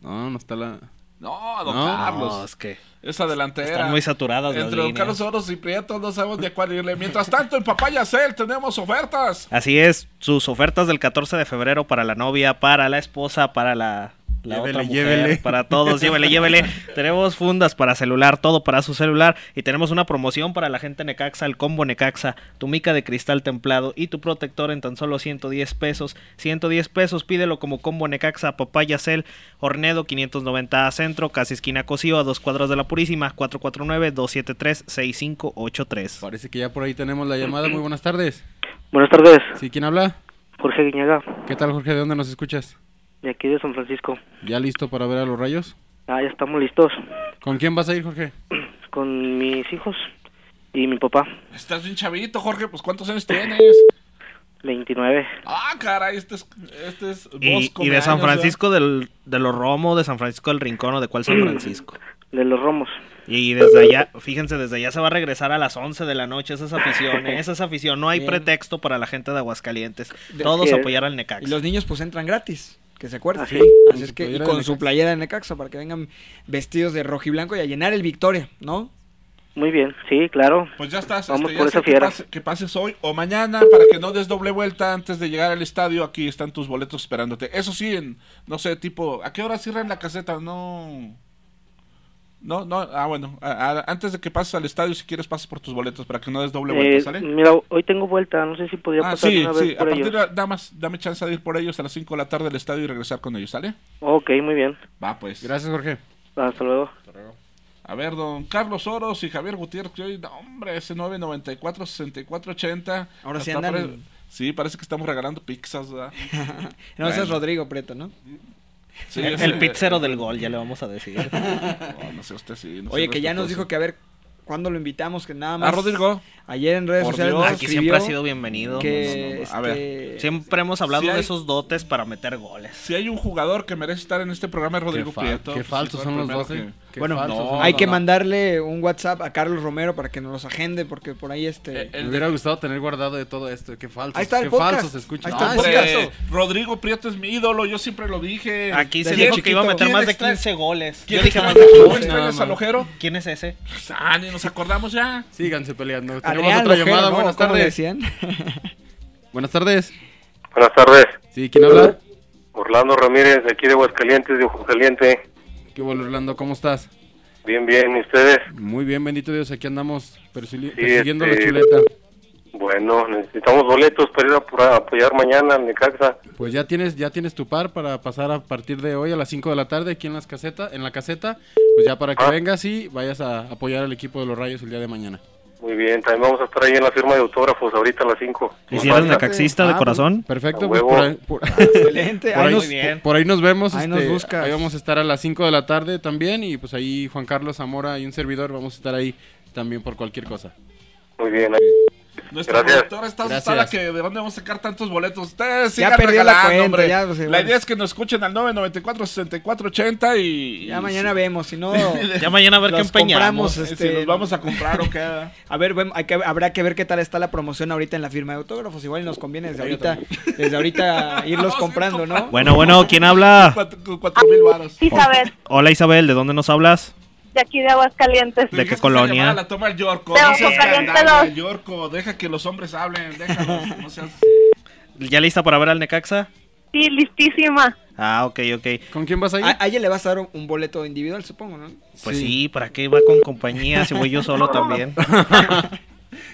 No, no está la... No, don No. Carlos. No, es que Esa delantera. están muy saturadas las Entre don líneas. Carlos Oros y Prieto no sabemos de cuál irle. Mientras tanto, en Papaya Cell tenemos ofertas. Así es, sus ofertas del 14 de febrero para la novia, para la esposa, para la, la Llévele, otra mujer, llévele. para todos, llévele, llévele. tenemos fundas para celular, todo para su celular y tenemos una promoción para la gente Necaxa, el combo Necaxa, tu mica de cristal templado y tu protector en tan solo 110 pesos. 110 pesos, pídelo como combo Necaxa, Papaya Cel, Hornedo 590 Centro, casi esquina Cosío, a dos cuadras de la Purísima, 449-273-6583. Parece que ya por ahí tenemos la llamada. Muy buenas tardes. Buenas tardes, ¿Sí, quién habla? Jorge Guiñaga, ¿Qué tal, Jorge? ¿De dónde nos escuchas? De aquí de San Francisco. ¿Ya listo para ver a los rayos? Ah, ya estamos listos ¿Con quién vas a ir, Jorge? con mis hijos y mi papá, Estás bien chavito, Jorge. Pues, ¿cuántos años tienes? 29. Ah, caray, este es. Este es Y, Bosco y de San Francisco del, de los Romo, de San Francisco del Rincón o de cuál San Francisco. De los Romos. Y desde allá, fíjense, desde allá se va a regresar a las 11 de la noche. Esa es afición, ¿eh? esa es afición. No hay Bien. pretexto para la gente de Aguascalientes. Todos apoyar al Y Necaxa. los niños pues entran gratis, que se acuerden. Así. Así Con es su que, y playera con su playera de Necaxa para que vengan vestidos de rojo y blanco y a llenar el Victoria, ¿no? Muy bien, sí, claro. Pues ya estás, Vamos este, por esa que, pase- que pases hoy o mañana para que no des doble vuelta antes de llegar al estadio. Aquí están tus boletos esperándote. Eso sí, en, no sé, tipo, ¿a qué hora cierran la caseta? No. No, no, ah, bueno, a- a- antes de que pases al estadio, si quieres, pases por tus boletos para que no des doble vuelta, Eh, ¿sale? mira, hoy tengo vuelta, no sé si podría Ah, pasar sí, una vez sí, a partir ellos. de, dame, dame chance de ir por ellos a las 5 de la tarde al estadio y regresar con ellos, ¿sale? Ok, muy bien. Va, pues. Gracias, Jorge. Hasta luego. A ver, don Carlos Oros y Javier Gutiérrez, que hoy, no, hombre, ese 994-6480. Ahora sí Hasta andan- pare- Sí, parece que estamos regalando pizzas, ¿verdad? No, ese es Bueno. Rodrigo Preto, ¿no? Sí, el, el pizzero del gol, ya le vamos a decir. No, no sé usted sí. no Oye, que ya nos dijo que a ver ¿Cuándo lo invitamos? Que nada más. A Rodrigo. Ayer en redes Por sociales. Dios. nos Aquí siempre ha sido bienvenido. Que, A ver. este, Siempre hemos hablado Si hay- de esos dotes para meter goles. Si hay un jugador que merece estar en este programa es Rodrigo Qué Prieto. qué pues, falsos son los Qué Bueno, no, hay no, que no. mandarle un WhatsApp a Carlos Romero para que nos los agende, porque por ahí este. Eh, Me hubiera gustado tener guardado de todo esto. Qué falsos. Ahí está el qué podcast. falsos se escuchan. Ahí está el Ah, podcast. Rodrigo Prieto es mi ídolo, yo siempre lo dije. Aquí se ¿Quién- dijo que iba a meter quién más de extra- 15 goles. ¿Quién Yo dije más extraña- de ¿Quién 15. extrañas No, al ojero? ¿Quién es ese? Pues, Ah, ni nos acordamos ya. Síganse peleando. Tenemos Adrián otra Lojero, llamada. ¿no? Buenas ¿Cómo le tardes. decían? Buenas tardes. Buenas tardes. Sí, ¿quién habla? Orlando Ramírez, de aquí de Aguascalientes, de Ojo Caliente. ¿Qué bueno, Orlando? ¿Cómo estás? Bien, bien, ¿y ustedes? Muy bien, bendito Dios. Aquí andamos persili- Sí, persiguiendo este- la chuleta. Bueno, necesitamos boletos para ir a, apoyar mañana en Necaxa. Pues ya tienes, ya tienes tu par para pasar a partir de hoy a las 5 de la tarde aquí en las casetas, en la caseta, pues ya para que Ah. vengas y vayas a apoyar al equipo de los Rayos el día de mañana. Muy bien, también vamos a estar ahí en la firma de autógrafos ahorita a las 5. ¿Y si eres necaxista de Ah, corazón? Perfecto, pues por ahí, por- Excelente. por ahí ahí, nos- bien. por ahí nos vemos. Ahí este, nos buscas. ahí vamos a estar a las 5 de la tarde también y pues ahí Juan Carlos Zamora y un servidor vamos a estar ahí también por cualquier cosa. Muy bien, Nuestra Gracias. productora está asustada que de dónde vamos a sacar tantos boletos. Ustedes Ya sigan perdió la cuenta, hombre. ya, pues, la idea es que nos escuchen al 994 6480 y Ya mañana vemos, si no. Ya mañana a ver qué empeñamos. este, si nos vamos a comprar o qué. A ver, bueno, hay que, habrá que ver qué tal está la promoción ahorita en la firma de autógrafos. Igual nos conviene desde ahorita, desde ahorita irlos comprando, ¿no? Bueno, bueno, ¿quién habla? Cuatro, cuatro mil varos. Isabel, Hola Isabel, ¿de dónde nos hablas? De aquí de Aguascalientes. ¿De qué colonia? La toma el Yorko. De No seas. Yorko. Deja que los hombres hablen. Déjalos. No seas... ¿Ya lista para ver al Necaxa? Sí, listísima. Ah, ok, ok. ¿Con quién vas a ir? A, a ella le vas a dar un, un boleto individual, supongo, ¿no? Pues sí. ¿para qué va con compañía si voy yo solo también?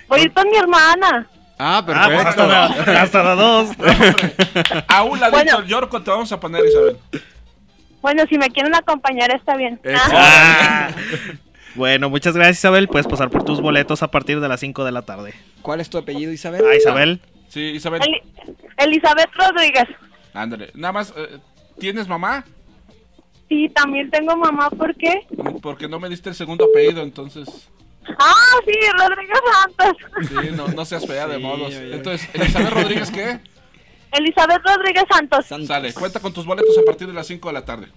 Voy a ir con mi hermana. Ah, Ah, pues perfecto. hasta, hasta las dos. A un ladito Bueno. el Yorko te vamos a poner, Isabel. Bueno, si me quieren acompañar está bien. Ah. Bueno, muchas gracias Isabel. Puedes pasar por tus boletos a partir de las 5 de la tarde. ¿Cuál es tu apellido, Isabel? Ah, Isabel. Sí, Isabel. Eli- Elizabeth Rodríguez. Ándale. Nada más, eh, ¿tienes mamá? Sí, también tengo mamá, ¿por qué? Porque no me diste el segundo apellido, entonces. Ah, sí, Rodríguez Santos. Sí, no, no seas fea de Sí, modos. oye. Entonces, Elizabeth Rodríguez, ¿qué? Elizabeth Rodríguez Santos. Sale, cuenta con tus boletos a partir de las 5 de la tarde.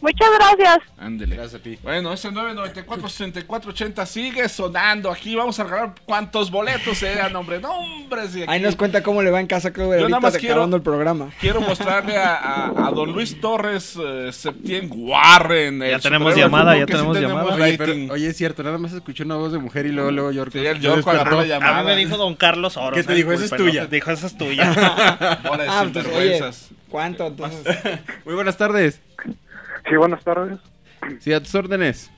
Muchas gracias. Ándele. Gracias a ti. Bueno, ese 994-6480 sigue sonando. Aquí vamos a regalar cuántos boletos sean, hombre. No, hombre. si aquí- Ahí nos cuenta cómo le va en casa, creo, Yo nada más quiero- el programa. Quiero mostrarle a, a- a don Luis Torres eh, Septién Warren. Ya tenemos llamada, ya que sí tenemos llamada. Oye, rating. pero- oye, es cierto, nada más escuché una voz de mujer y luego, luego Yorko. Sí, el agarró la llamada. A mí me dijo don Carlos Oro. ¿Qué te dijo? Esa es tuya. Dijo, esa es tuya. Bola de Ah, oye, sinvergüenzas. ¿cuánto? Entonces, Muy buenas tardes. Sí, buenas tardes. Sí, a tus órdenes.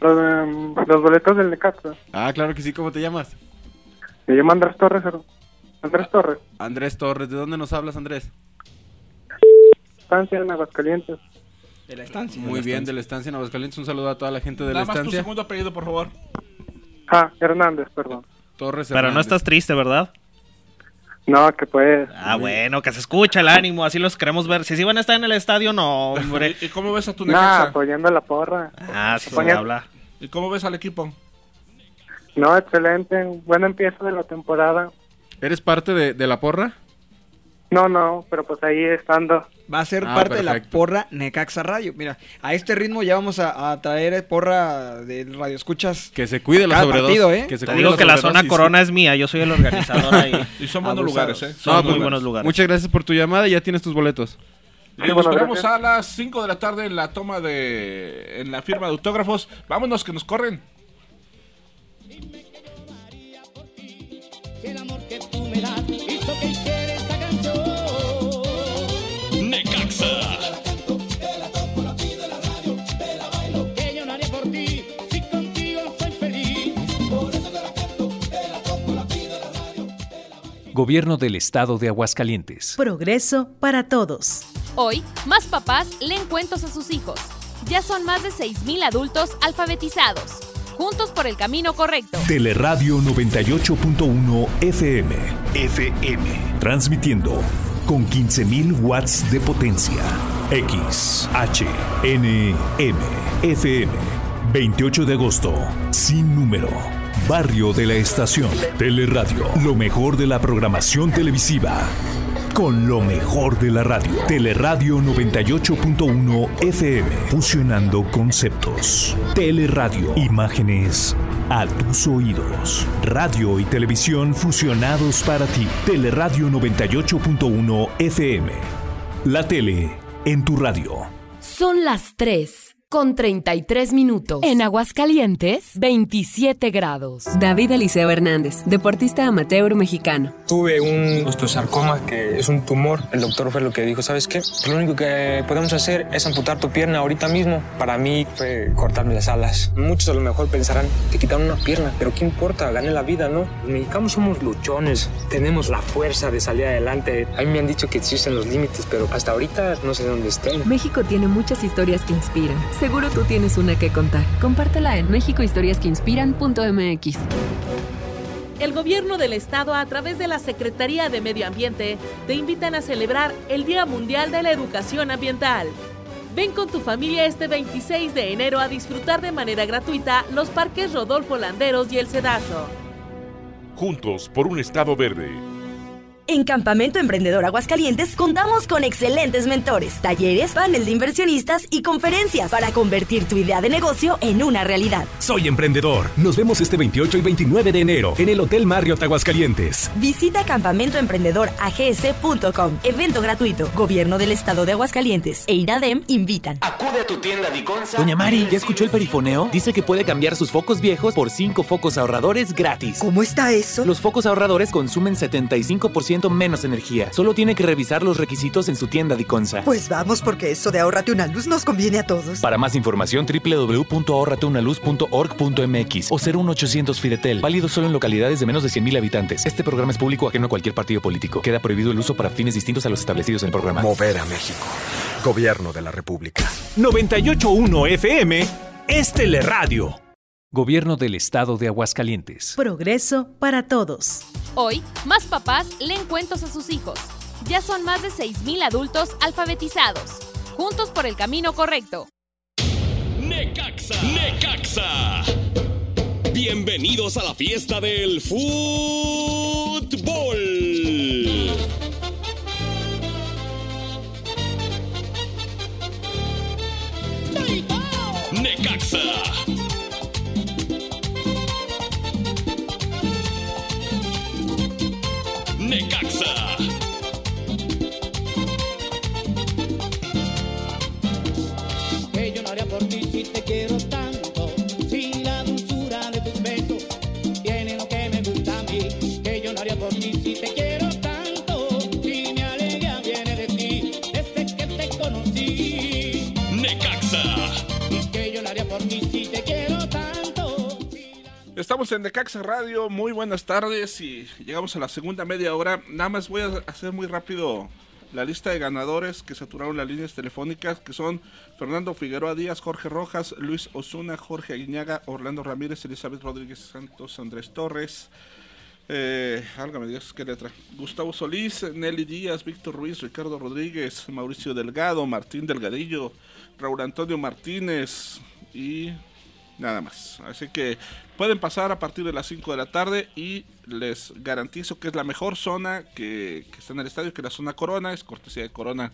Los, em, los boletos del Necaxa. Ah, claro que sí, ¿cómo te llamas? Me llamo Andrés Torres. Andrés Torres. Andrés Torres, ¿de dónde nos hablas, Andrés? Estancia en Aguascalientes. de la estancia. Muy bien, de la estancia en Aguascalientes. Un saludo a toda la gente de Nada la más tu estancia. segundo apellido, por favor. Ah, Hernández, perdón. Torres Pero no Hernández. estás triste, ¿verdad? No, que pues. Ah, bueno, que se escucha el ánimo, así los queremos ver. Si sí van a estar en el estadio, no, hombre. ¿Y, cómo ves a tu Nah, Necaxa? apoyando la porra. Ah, sí se habla. ¿Y cómo ves al equipo? No, excelente. Buen empiezo de la temporada. ¿Eres parte de, de la porra? No, no, pero pues ahí estando. Va a ser Ah, parte de la porra Necaxa Radio. Mira, a este ritmo ya vamos a, a traer porra de radio escuchas. Que se cuide sobredosis. partido, ¿eh? Que se Te cuide digo que la zona sí. corona es mía, yo soy el organizador ahí. Y son buenos Abusados. lugares, ¿eh? Son No, muy pues, buenos lugares. Muchas gracias por tu llamada y ya tienes tus boletos. Y nos gracias. a las 5 de la tarde en la toma de. en la firma de autógrafos. Vámonos, que nos corren. Necaxa. Gobierno del Estado de Aguascalientes. Progreso para todos. Hoy, más papás leen cuentos a sus hijos. Ya son más de 6.000 adultos alfabetizados. Juntos por el camino correcto. Teleradio 98.1 FM. FM. Transmitiendo con 15.000 watts de potencia. X, H, N, M, FM. 28 de agosto. Sin número. Barrio de la Estación. Teleradio. Lo mejor de la programación televisiva. Con lo mejor de la radio. Teleradio 98.1 FM. Fusionando conceptos. Teleradio. Imágenes a tus oídos. Radio y televisión fusionados para ti. Teleradio 98.1 FM. La tele en tu radio. Son las 3 con 33 minutos. En Aguascalientes, 27 grados. David Eliseo Hernández, deportista amateur mexicano. Tuve un osteosarcoma que es un tumor. El doctor fue lo que dijo, ¿sabes qué? Lo único que podemos hacer es amputar tu pierna ahorita mismo. Para mí fue cortarme las alas. Muchos a lo mejor pensarán, te quitaron una pierna, pero ¿qué importa? Gané la vida, ¿no? Los mexicanos somos luchones, tenemos la fuerza de salir adelante. A mí me han dicho que existen los límites, pero hasta ahorita no sé dónde estén. México tiene muchas historias que inspiran. Seguro tú tienes una que contar. Compártela en mexicohistoriasqueinspiran.mx. El gobierno del estado a través de la Secretaría de Medio Ambiente te invitan a celebrar el Día Mundial de la Educación Ambiental. Ven con tu familia este 26 de enero a disfrutar de manera gratuita los parques Rodolfo Landeros y El Cedazo. Juntos por un estado verde. En Campamento Emprendedor Aguascalientes contamos con excelentes mentores, talleres, panel de inversionistas y conferencias para convertir tu idea de negocio en una realidad. Soy emprendedor. Nos vemos este 28 y 29 de enero en el Hotel Marriott Aguascalientes. Visita campamentoemprendedorags.com. Evento gratuito. Gobierno del Estado de Aguascalientes e INADEM invitan. Acude a tu tienda Diconsa. Doña Mari, ¿ya escuchó el perifoneo? Dice que puede cambiar sus focos viejos por 5 focos ahorradores gratis. ¿Cómo está eso? Los focos ahorradores consumen 75% menos energía. Solo tiene que revisar los requisitos en su tienda Diconsa. Pues vamos, porque eso de ahorrate una luz nos conviene a todos. Para más información, www.ahorrateunaluz.org.mx o 01800 Fidetel. Válido solo en localidades de menos de 100.000 habitantes. Este programa es público ajeno a cualquier partido político. Queda prohibido el uso para fines distintos a los establecidos en el programa. Mover a México. Gobierno de la República. 981 FM es Teleradio. Gobierno del Estado de Aguascalientes. Progreso para todos. Hoy, más papás leen cuentos a sus hijos. Ya son más de 6.000 adultos alfabetizados. Juntos por el camino correcto. Necaxa. Necaxa. Bienvenidos a la fiesta del fútbol. Estamos en Necaxa Radio, muy buenas tardes y llegamos a la segunda media hora. Nada más voy a hacer muy rápido la lista de ganadores que saturaron las líneas telefónicas, que son Fernando Figueroa Díaz, Jorge Rojas, Luis Osuna, Jorge Aguiñaga, Orlando Ramírez, Elizabeth Rodríguez Santos, Andrés Torres, eh, álgame Dios, qué letra. Gustavo Solís, Nelly Díaz, Víctor Ruiz, Ricardo Rodríguez, Mauricio Delgado, Martín Delgadillo, Raúl Antonio Martínez y nada más. Así que pueden pasar a partir de las 5 de la tarde y les garantizo que es la mejor zona que, está en el estadio, que es la zona Corona, es cortesía de Corona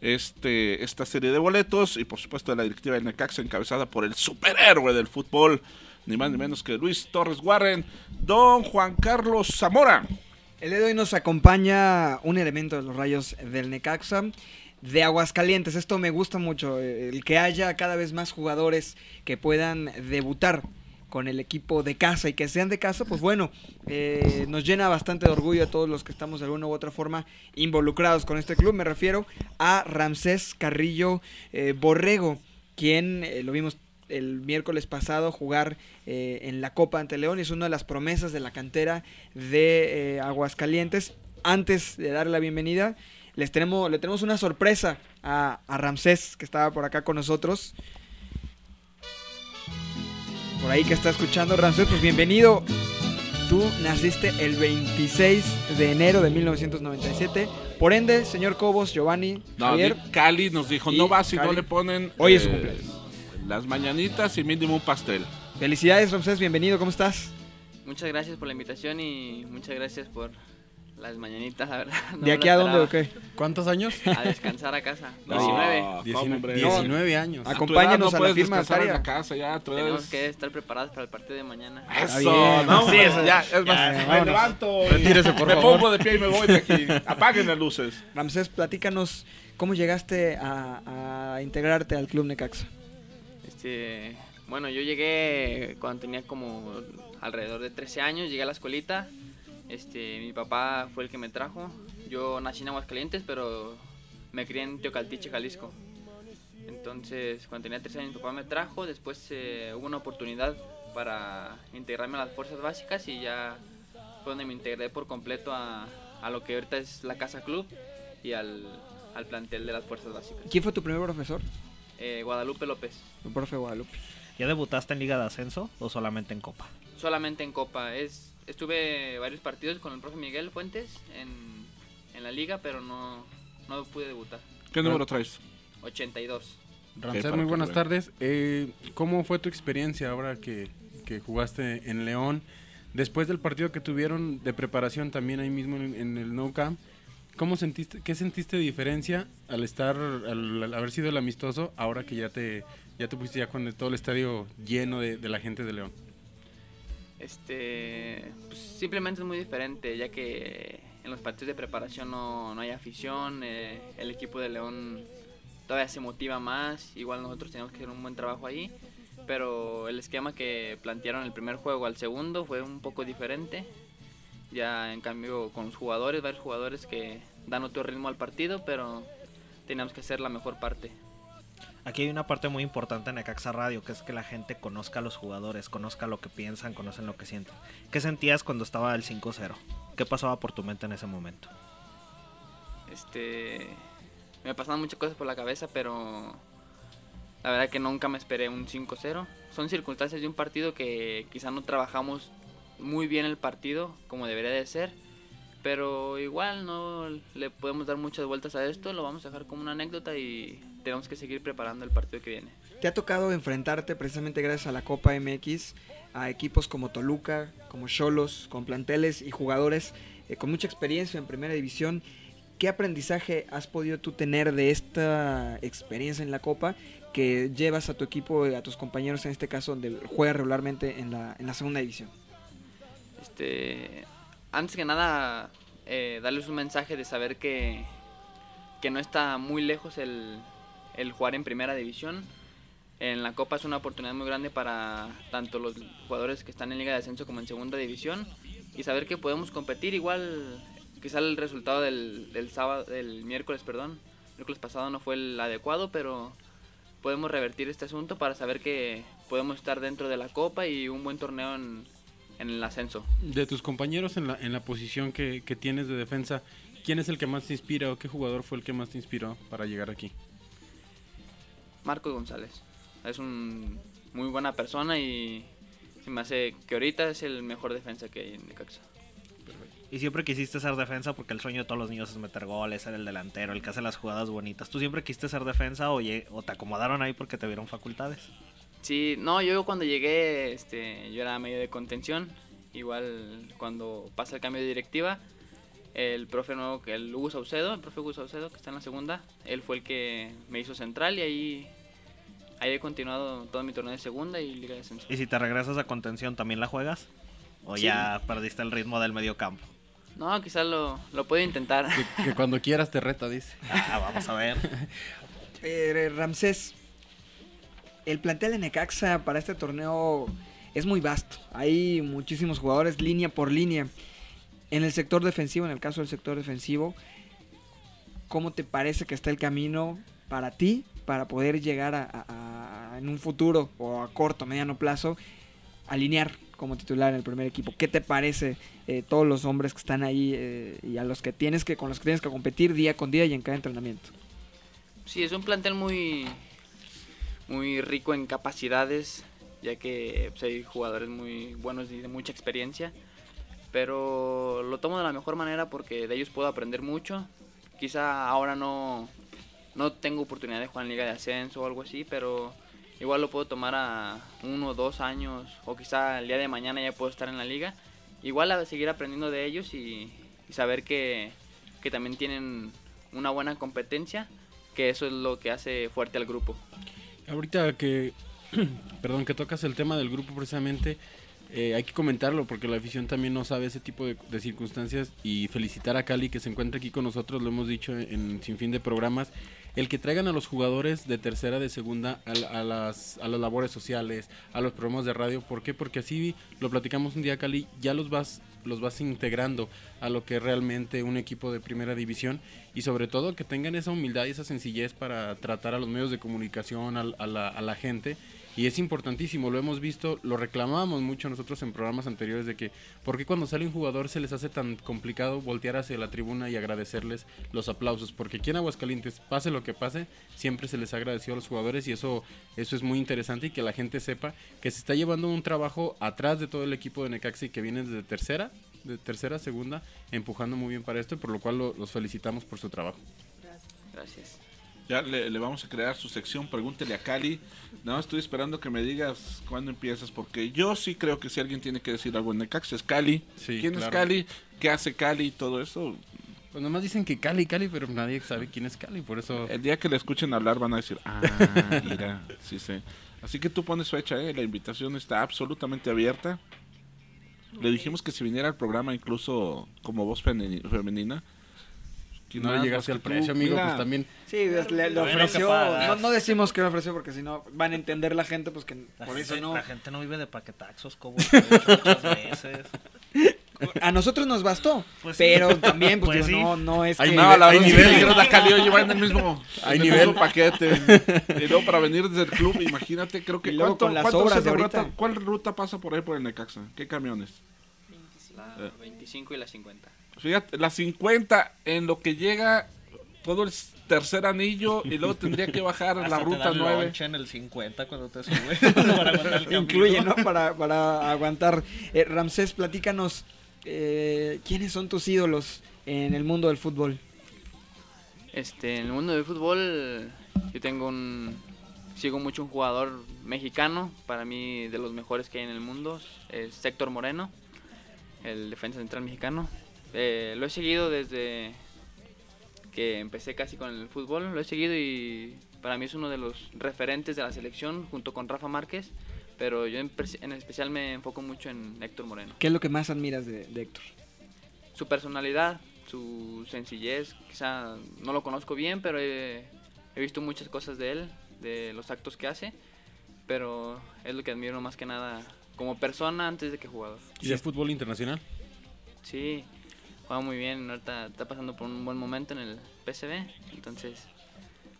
este, esta serie de boletos y por supuesto de la directiva del Necaxa encabezada por el superhéroe del fútbol, ni más ni menos que Luis Torres Warren, don Juan Carlos Zamora. El día de nos acompaña un elemento de los rayos del Necaxa de Aguascalientes. Esto me gusta mucho, eh, el que haya cada vez más jugadores que puedan debutar con el equipo de casa y que sean de casa, pues bueno, eh, nos llena bastante de orgullo a todos los que estamos de alguna u otra forma involucrados con este club. Me refiero a Ramsés Carrillo eh, Borrego, quien eh, lo vimos el miércoles pasado jugar en la Copa ante León. Es una de las promesas de la cantera de Aguascalientes. Antes de darle la bienvenida, les tenemos, le tenemos una sorpresa a, a Ramsés, que estaba por acá con nosotros. Por ahí que está escuchando Ramsés, pues bienvenido. Tú naciste el 26 de enero de 1997. Por ende, señor Cobos, Giovanni, No, Javier. Cali nos dijo, no va si no le ponen... Hoy es su eh, cumpleaños. las mañanitas y mínimo un pastel. Felicidades, Ramsés, bienvenido, ¿cómo estás? Muchas gracias por la invitación y muchas gracias por las mañanitas, la verdad. no ¿De aquí a dónde o esperaba. qué? ¿Cuántos años? A descansar a casa. No, 19. ¿cómo, 19, hombre? 19 años. A tu Acompáñanos edad no a la firma descansar en notaria. la casa, ya, edad Tenemos que estar preparados para el partido de mañana. Eso, bien. no, Sí, eso- ya, es más, ya, me levanto y Retírese, por me favor. pongo de pie y me voy de aquí. Apaguen las luces. Ramsés, platícanos cómo llegaste a, a integrarte al Club Necaxa. Este, bueno, yo llegué cuando tenía como alrededor de 13 años, llegué a la escuelita. Este, mi papá fue el que me trajo. Yo nací en Aguascalientes, pero me crié en Teocaltiche, Jalisco. Entonces, cuando tenía 13 años, mi papá me trajo. Después eh, hubo una oportunidad para integrarme a las fuerzas básicas y ya fue donde me integré por completo a, a lo que ahorita es la Casa Club y al, al plantel de las fuerzas básicas. ¿Quién fue tu primer profesor? Eh, Guadalupe López. El profe Guadalupe. ¿Ya debutaste en Liga de Ascenso o solamente en Copa? solamente en Copa. Es, estuve varios partidos con el profe Miguel Fuentes en, en la liga, pero no, no pude debutar. ¿Qué número traes? 82. Ramsés, muy buenas tardes. Eh, ¿Cómo fue tu experiencia ahora que, que jugaste en León? Después del partido que tuvieron de preparación también ahí mismo en, en el No Camp, ¿cómo sentiste, qué sentiste de diferencia al estar, al, al haber sido el amistoso, ahora que ya te, ya te pusiste ya con el- todo el estadio lleno de, de la gente de León? Este, pues, simplemente es muy diferente, ya que en los partidos de preparación no, no hay afición, eh, el equipo de León todavía se motiva más, igual nosotros tenemos que hacer un buen trabajo ahí, pero el esquema que plantearon el primer juego al segundo fue un poco diferente, ya en cambio con los jugadores, varios jugadores que dan otro ritmo al partido, pero teníamos que hacer la mejor parte. Aquí hay una parte muy importante en Necaxa Radio, que es que la gente conozca a los jugadores, conozca lo que piensan, conocen lo que sienten. ¿Qué sentías cuando estaba el 5-0? ¿Qué pasaba por tu mente en ese momento? Este. Me pasaban muchas cosas por la cabeza, pero. La verdad que nunca me esperé un 5-0. Son circunstancias de un partido que quizá no trabajamos muy bien el partido como debería de ser. Pero igual no le podemos dar muchas vueltas a esto, lo vamos a dejar como una anécdota y tenemos que seguir preparando el partido que viene. ¿Te ha tocado enfrentarte precisamente gracias a la Copa MX a equipos como Toluca, como Cholos, con planteles y jugadores eh, con mucha experiencia en primera división? ¿Qué aprendizaje has podido tú tener de esta experiencia en la Copa que llevas a tu equipo, a tus compañeros en este caso, donde juega regularmente en la, en la segunda división? Este, antes que nada, eh, darles un mensaje de saber que, que no está muy lejos el, el jugar en primera división. En la Copa es una oportunidad muy grande para tanto los jugadores que están en Liga de Ascenso como en Segunda División y saber que podemos competir igual. Quizá el resultado del, del sábado, del miércoles, perdón, miércoles pasado no fue el adecuado, pero podemos revertir este asunto para saber que podemos estar dentro de la Copa y un buen torneo en, en el ascenso. De tus compañeros en la, en la posición que, que tienes de defensa, ¿quién es el que más te inspira o qué jugador fue el que más te inspiró para llegar aquí? Marcos González. Es un muy buena persona y se me hace que ahorita es el mejor defensa que hay en Necaxa. Y siempre quisiste ser defensa porque el sueño de todos los niños es meter goles, ser el delantero, el que hace las jugadas bonitas. ¿Tú siempre quisiste ser defensa o, o te acomodaron ahí porque te vieron facultades? Sí, no, yo cuando llegué, este, yo era medio de contención. Igual cuando pasa el cambio de directiva, el profe nuevo, que el Hugo Saucedo, el profe Hugo Saucedo, que está en la segunda, él fue el que me hizo central y ahí, ahí he continuado todo mi torneo de segunda y Liga de Ascenso. ¿Y si te regresas a contención también la juegas? ¿O Sí. ya perdiste el ritmo del medio campo? No, quizás lo, lo puedo intentar. Que cuando quieras te reta, dice. Ah, vamos a ver. Eh, Ramsés, el plantel de Necaxa para este torneo es muy vasto. Hay muchísimos jugadores línea por línea. En el sector defensivo, en el caso del sector defensivo, ¿cómo te parece que está el camino para ti para poder llegar a, en un futuro o a corto, mediano plazo, alinear como titular en el primer equipo? ¿Qué te parece eh, todos los hombres que están ahí eh, y a los que tienes que con los que tienes que competir día con día y en cada entrenamiento? Sí, es un plantel muy, muy rico en capacidades, ya que pues, hay jugadores muy buenos y de mucha experiencia. Pero lo tomo de la mejor manera porque de ellos puedo aprender mucho. Quizá ahora no, no tengo oportunidad de jugar en Liga de Ascenso o algo así, pero igual lo puedo tomar a uno o dos años o quizá el día de mañana ya puedo estar en la liga. Igual a seguir aprendiendo de ellos y, y saber que, que también tienen una buena competencia, que eso es lo que hace fuerte al grupo. Ahorita que, perdón, que tocas el tema del grupo precisamente, eh, hay que comentarlo porque la afición también no sabe ese tipo de, circunstancias y felicitar a Cali que se encuentra aquí con nosotros, lo hemos dicho en, sin fin de programas, el que traigan a los jugadores de tercera, de segunda, a, a las, a las labores sociales, a los programas de radio. ¿Por qué? Porque así lo platicamos un día, Cali, ya los vas, los vas integrando a lo que es realmente un equipo de primera división y sobre todo que tengan esa humildad y esa sencillez para tratar a los medios de comunicación, a, a la gente. Y es importantísimo, lo hemos visto, lo reclamábamos mucho nosotros en programas anteriores de que, ¿por qué cuando sale un jugador se les hace tan complicado voltear hacia la tribuna y agradecerles los aplausos? Porque aquí en Aguascalientes, pase lo que pase, siempre se les ha agradecido a los jugadores y eso, eso es muy interesante y que la gente sepa que se está llevando un trabajo atrás de todo el equipo de Necaxi que viene desde tercera, de tercera, segunda, empujando muy bien para esto, por lo cual lo- los felicitamos por su trabajo. Gracias. Ya le, le vamos a crear su sección, pregúntele a Cali. Nada más estoy esperando que me digas cuándo empiezas, porque yo sí creo que si alguien tiene que decir algo en Necaxa es Cali. Sí, ¿Quién es. Cali? ¿Qué hace Cali? y Todo eso. Pues nomás dicen que Cali, Cali, pero nadie sabe quién es Cali, por eso... El día que le escuchen hablar van a decir, ah, mira, sí sé. Así que tú pones fecha, ¿eh? La invitación está absolutamente abierta. Le dijimos que si viniera al programa incluso como voz femeni- femenina. ¿Quién No le más? llegaste Más al precio, tú? amigo, Mira, pues también... Sí, le, le no ofreció. No, no decimos que le ofreció porque si no van a entender la gente, pues que La, por gente, eso no. la gente no vive de paquetaxos, como muchas veces. A nosotros nos bastó. Pues sí. pero también, pues, Pues digo, sí. no, no es Hay que. nivel, la hay nivel. le dijeron a Cali, oye, va en el mismo, Hay nivel. mismo paquete. Y luego para venir desde el club, imagínate, creo que Y luego ¿cuánto- con las cuánto obras de la ahorita. ruta? ¿Cuál ruta pasa por ahí por el Necaxa? ¿Qué camiones? La Eh. 25 y la 50. Fíjate, la 50 en lo que llega todo el tercer anillo y luego tendría que bajar Hasta la te ruta dan 9. lonche en el 50 cuando te subes. para el. Incluye, ¿no? Para, para aguantar. Eh, Ramsés, platícanos. eh, ¿Quiénes son tus ídolos en el mundo del fútbol? Este, en el mundo del fútbol, yo tengo un. Sigo mucho un jugador mexicano, para mí de los mejores que hay en el mundo, es Héctor Moreno, el defensa central mexicano. Eh, lo he seguido desde que empecé casi con el fútbol, lo he seguido y para mí es uno de los referentes de la selección junto con Rafa Márquez, pero yo en, en especial me enfoco mucho en Héctor Moreno. ¿Qué es lo que más admiras de, de Héctor? su personalidad, su sencillez, quizá no lo conozco bien, pero he, he visto muchas cosas de él, de los actos que hace, pero es lo que admiro más que nada como persona antes de que jugador. ¿Y de fútbol internacional? Sí, juega muy bien, ahorita está pasando por un buen momento en el PSV, entonces...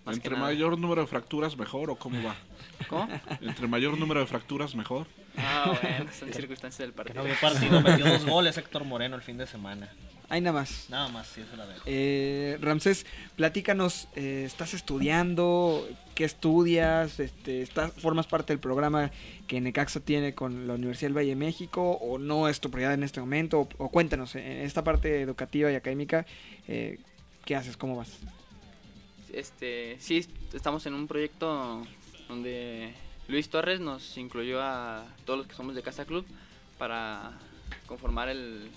más que Entre nada- mayor número de fracturas, mejor o cómo va? ¿Cómo? Entre mayor número de fracturas, mejor. Ah, bueno, son circunstancias del partido. no partido, metió dos goles Héctor Moreno el fin de semana. Ahí nada más. Nada más, sí, eso la dejo. Eh, Ramsés, platícanos, eh, ¿estás estudiando? ¿Qué estudias? Este, ¿estás, ¿Formas parte del programa que Necaxa tiene con la Universidad del Valle de México? ¿O no es tu prioridad en este momento? O, o cuéntanos, en esta parte educativa y académica, eh, ¿qué haces? ¿Cómo vas? Este, sí, est- estamos en un proyecto donde Luis Torres nos incluyó a todos los que somos de Casa Club para conformar el,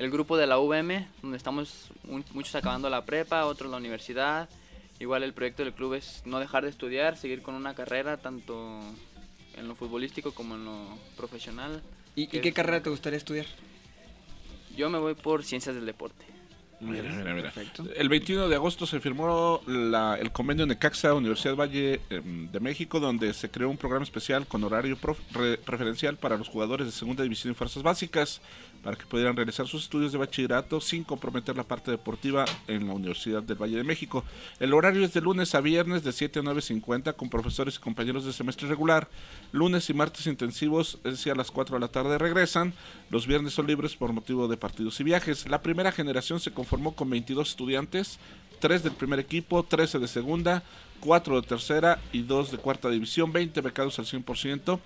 el grupo de la VM, donde estamos un- muchos acabando la prepa, otros la universidad. Igual el proyecto del club es no dejar de estudiar, seguir con una carrera tanto en lo futbolístico como en lo profesional. ¿Y, que y qué es- carrera te gustaría estudiar? Yo me voy por ciencias del deporte. Mira, mira, mira. Perfecto. El 21 de agosto se firmó la- el convenio Necaxa Universidad Valle em, de México, donde se creó un programa especial con horario prof- re- preferencial para los jugadores de segunda división y fuerzas básicas, para que pudieran realizar sus estudios de bachillerato sin comprometer la parte deportiva en la Universidad del Valle de México. El horario es de lunes a viernes de 7 a 9.50 con profesores y compañeros de semestre regular. Lunes y martes intensivos, es decir, a las 4 de la tarde regresan. Los viernes son libres por motivo de partidos y viajes. La primera generación se conformó con 22 estudiantes, 3 del primer equipo, 13 de segunda, 4 de tercera y 2 de cuarta división, 20 becados al 100%.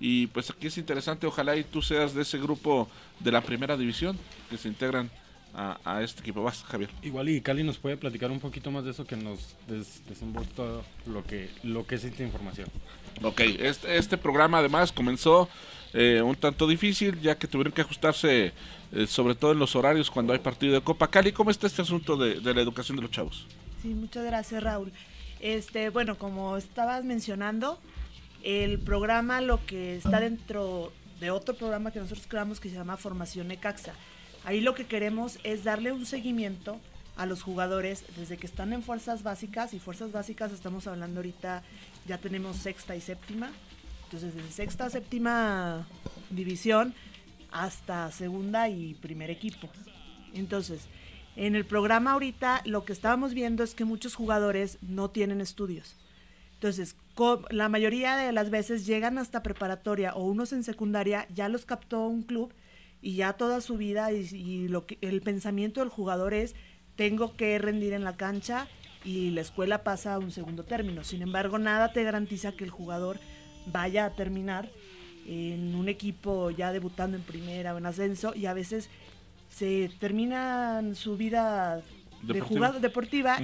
Y pues aquí es interesante, ojalá y tú seas de ese grupo de la primera división que se integran a, a este equipo. Vas, Javier. Igual y Cali nos puede platicar un poquito más de eso que nos des, lo que, lo que es esta información. Ok, este, este programa además comenzó eh, un tanto difícil ya que tuvieron que ajustarse eh, sobre todo en los horarios cuando hay partido de Copa Cali. ¿Cómo está este asunto de, de la educación de los chavos? Sí, muchas gracias Raúl. Este, bueno, como estabas mencionando, el programa lo que está dentro de otro programa que nosotros creamos que se llama Formación Necaxa. Ahí lo que queremos es darle un seguimiento a los jugadores desde que están en fuerzas básicas y fuerzas básicas estamos hablando ahorita ya tenemos sexta y séptima. Entonces, desde sexta séptima división hasta segunda y primer equipo. Entonces, en el programa ahorita lo que estábamos viendo es que muchos jugadores no tienen estudios. Entonces, la mayoría de las veces llegan hasta preparatoria o unos en secundaria, ya los captó un club y ya toda su vida y, y lo que el pensamiento del jugador es tengo que rendir en la cancha y la escuela pasa a un segundo término. Sin embargo, nada te garantiza que el jugador vaya a terminar en un equipo ya debutando en primera o en ascenso y a veces se terminan su vida de Deportiva. jugador deportiva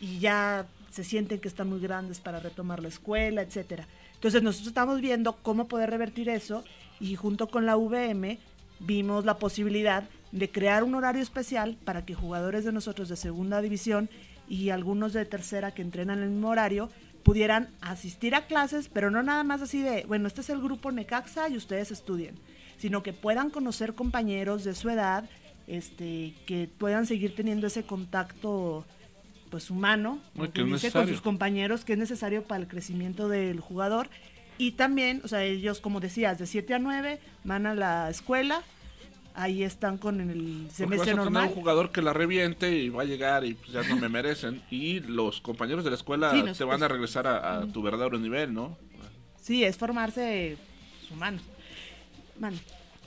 y ya se sienten que están muy grandes para retomar la escuela, etcétera. Entonces nosotros estamos viendo cómo poder revertir eso y junto con la VM vimos la posibilidad de crear un horario especial para que jugadores de nosotros de segunda división y algunos de tercera que entrenan en el mismo horario pudieran asistir a clases, pero no nada más así de, bueno, este es el grupo Necaxa y ustedes estudien, sino que puedan conocer compañeros de su edad, este, que puedan seguir teniendo ese contacto pues humano, Muy que dice, con sus compañeros que es necesario para el crecimiento del jugador. Y también, o sea, ellos, como decías, de 7 a 9 van a la escuela, ahí están con el Porque vas semestre a tener normal. un jugador que la reviente y va a llegar y pues, ya no me merecen. Y los compañeros de la escuela Sí, te van a regresar a, a tu verdadero nivel, ¿no? Sí, es formarse pues, humano. Mano.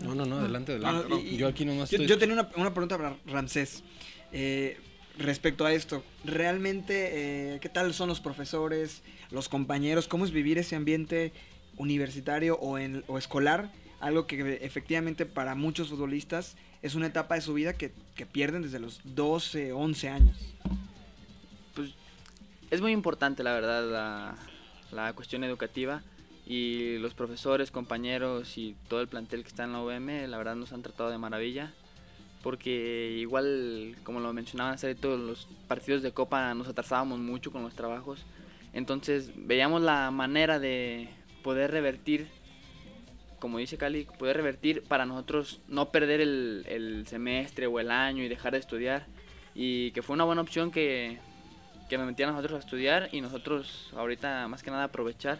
No, no, no, adelante, adelante. Ah, y- yo aquí nomás yo, estoy... yo tenía una, una pregunta para Ramsés. Eh, respecto a esto, ¿realmente eh, qué tal son los profesores, los compañeros? ¿Cómo es vivir ese ambiente universitario o, en, o escolar? Algo que efectivamente para muchos futbolistas es una etapa de su vida que, que pierden desde los 12, 11 años. Pues es muy importante, la verdad, la, la cuestión educativa. Y los profesores, compañeros y todo el plantel que está en la UVM, la verdad nos han tratado de maravilla. Porque igual, como lo mencionaban hace todos los partidos de Copa nos atrasábamos mucho con los trabajos. Entonces veíamos la manera de poder revertir, como dice Cali, poder revertir para nosotros no perder el, el semestre o el año y dejar de estudiar. Y que fue una buena opción que, que metieran a nosotros a estudiar y nosotros ahorita más que nada aprovechar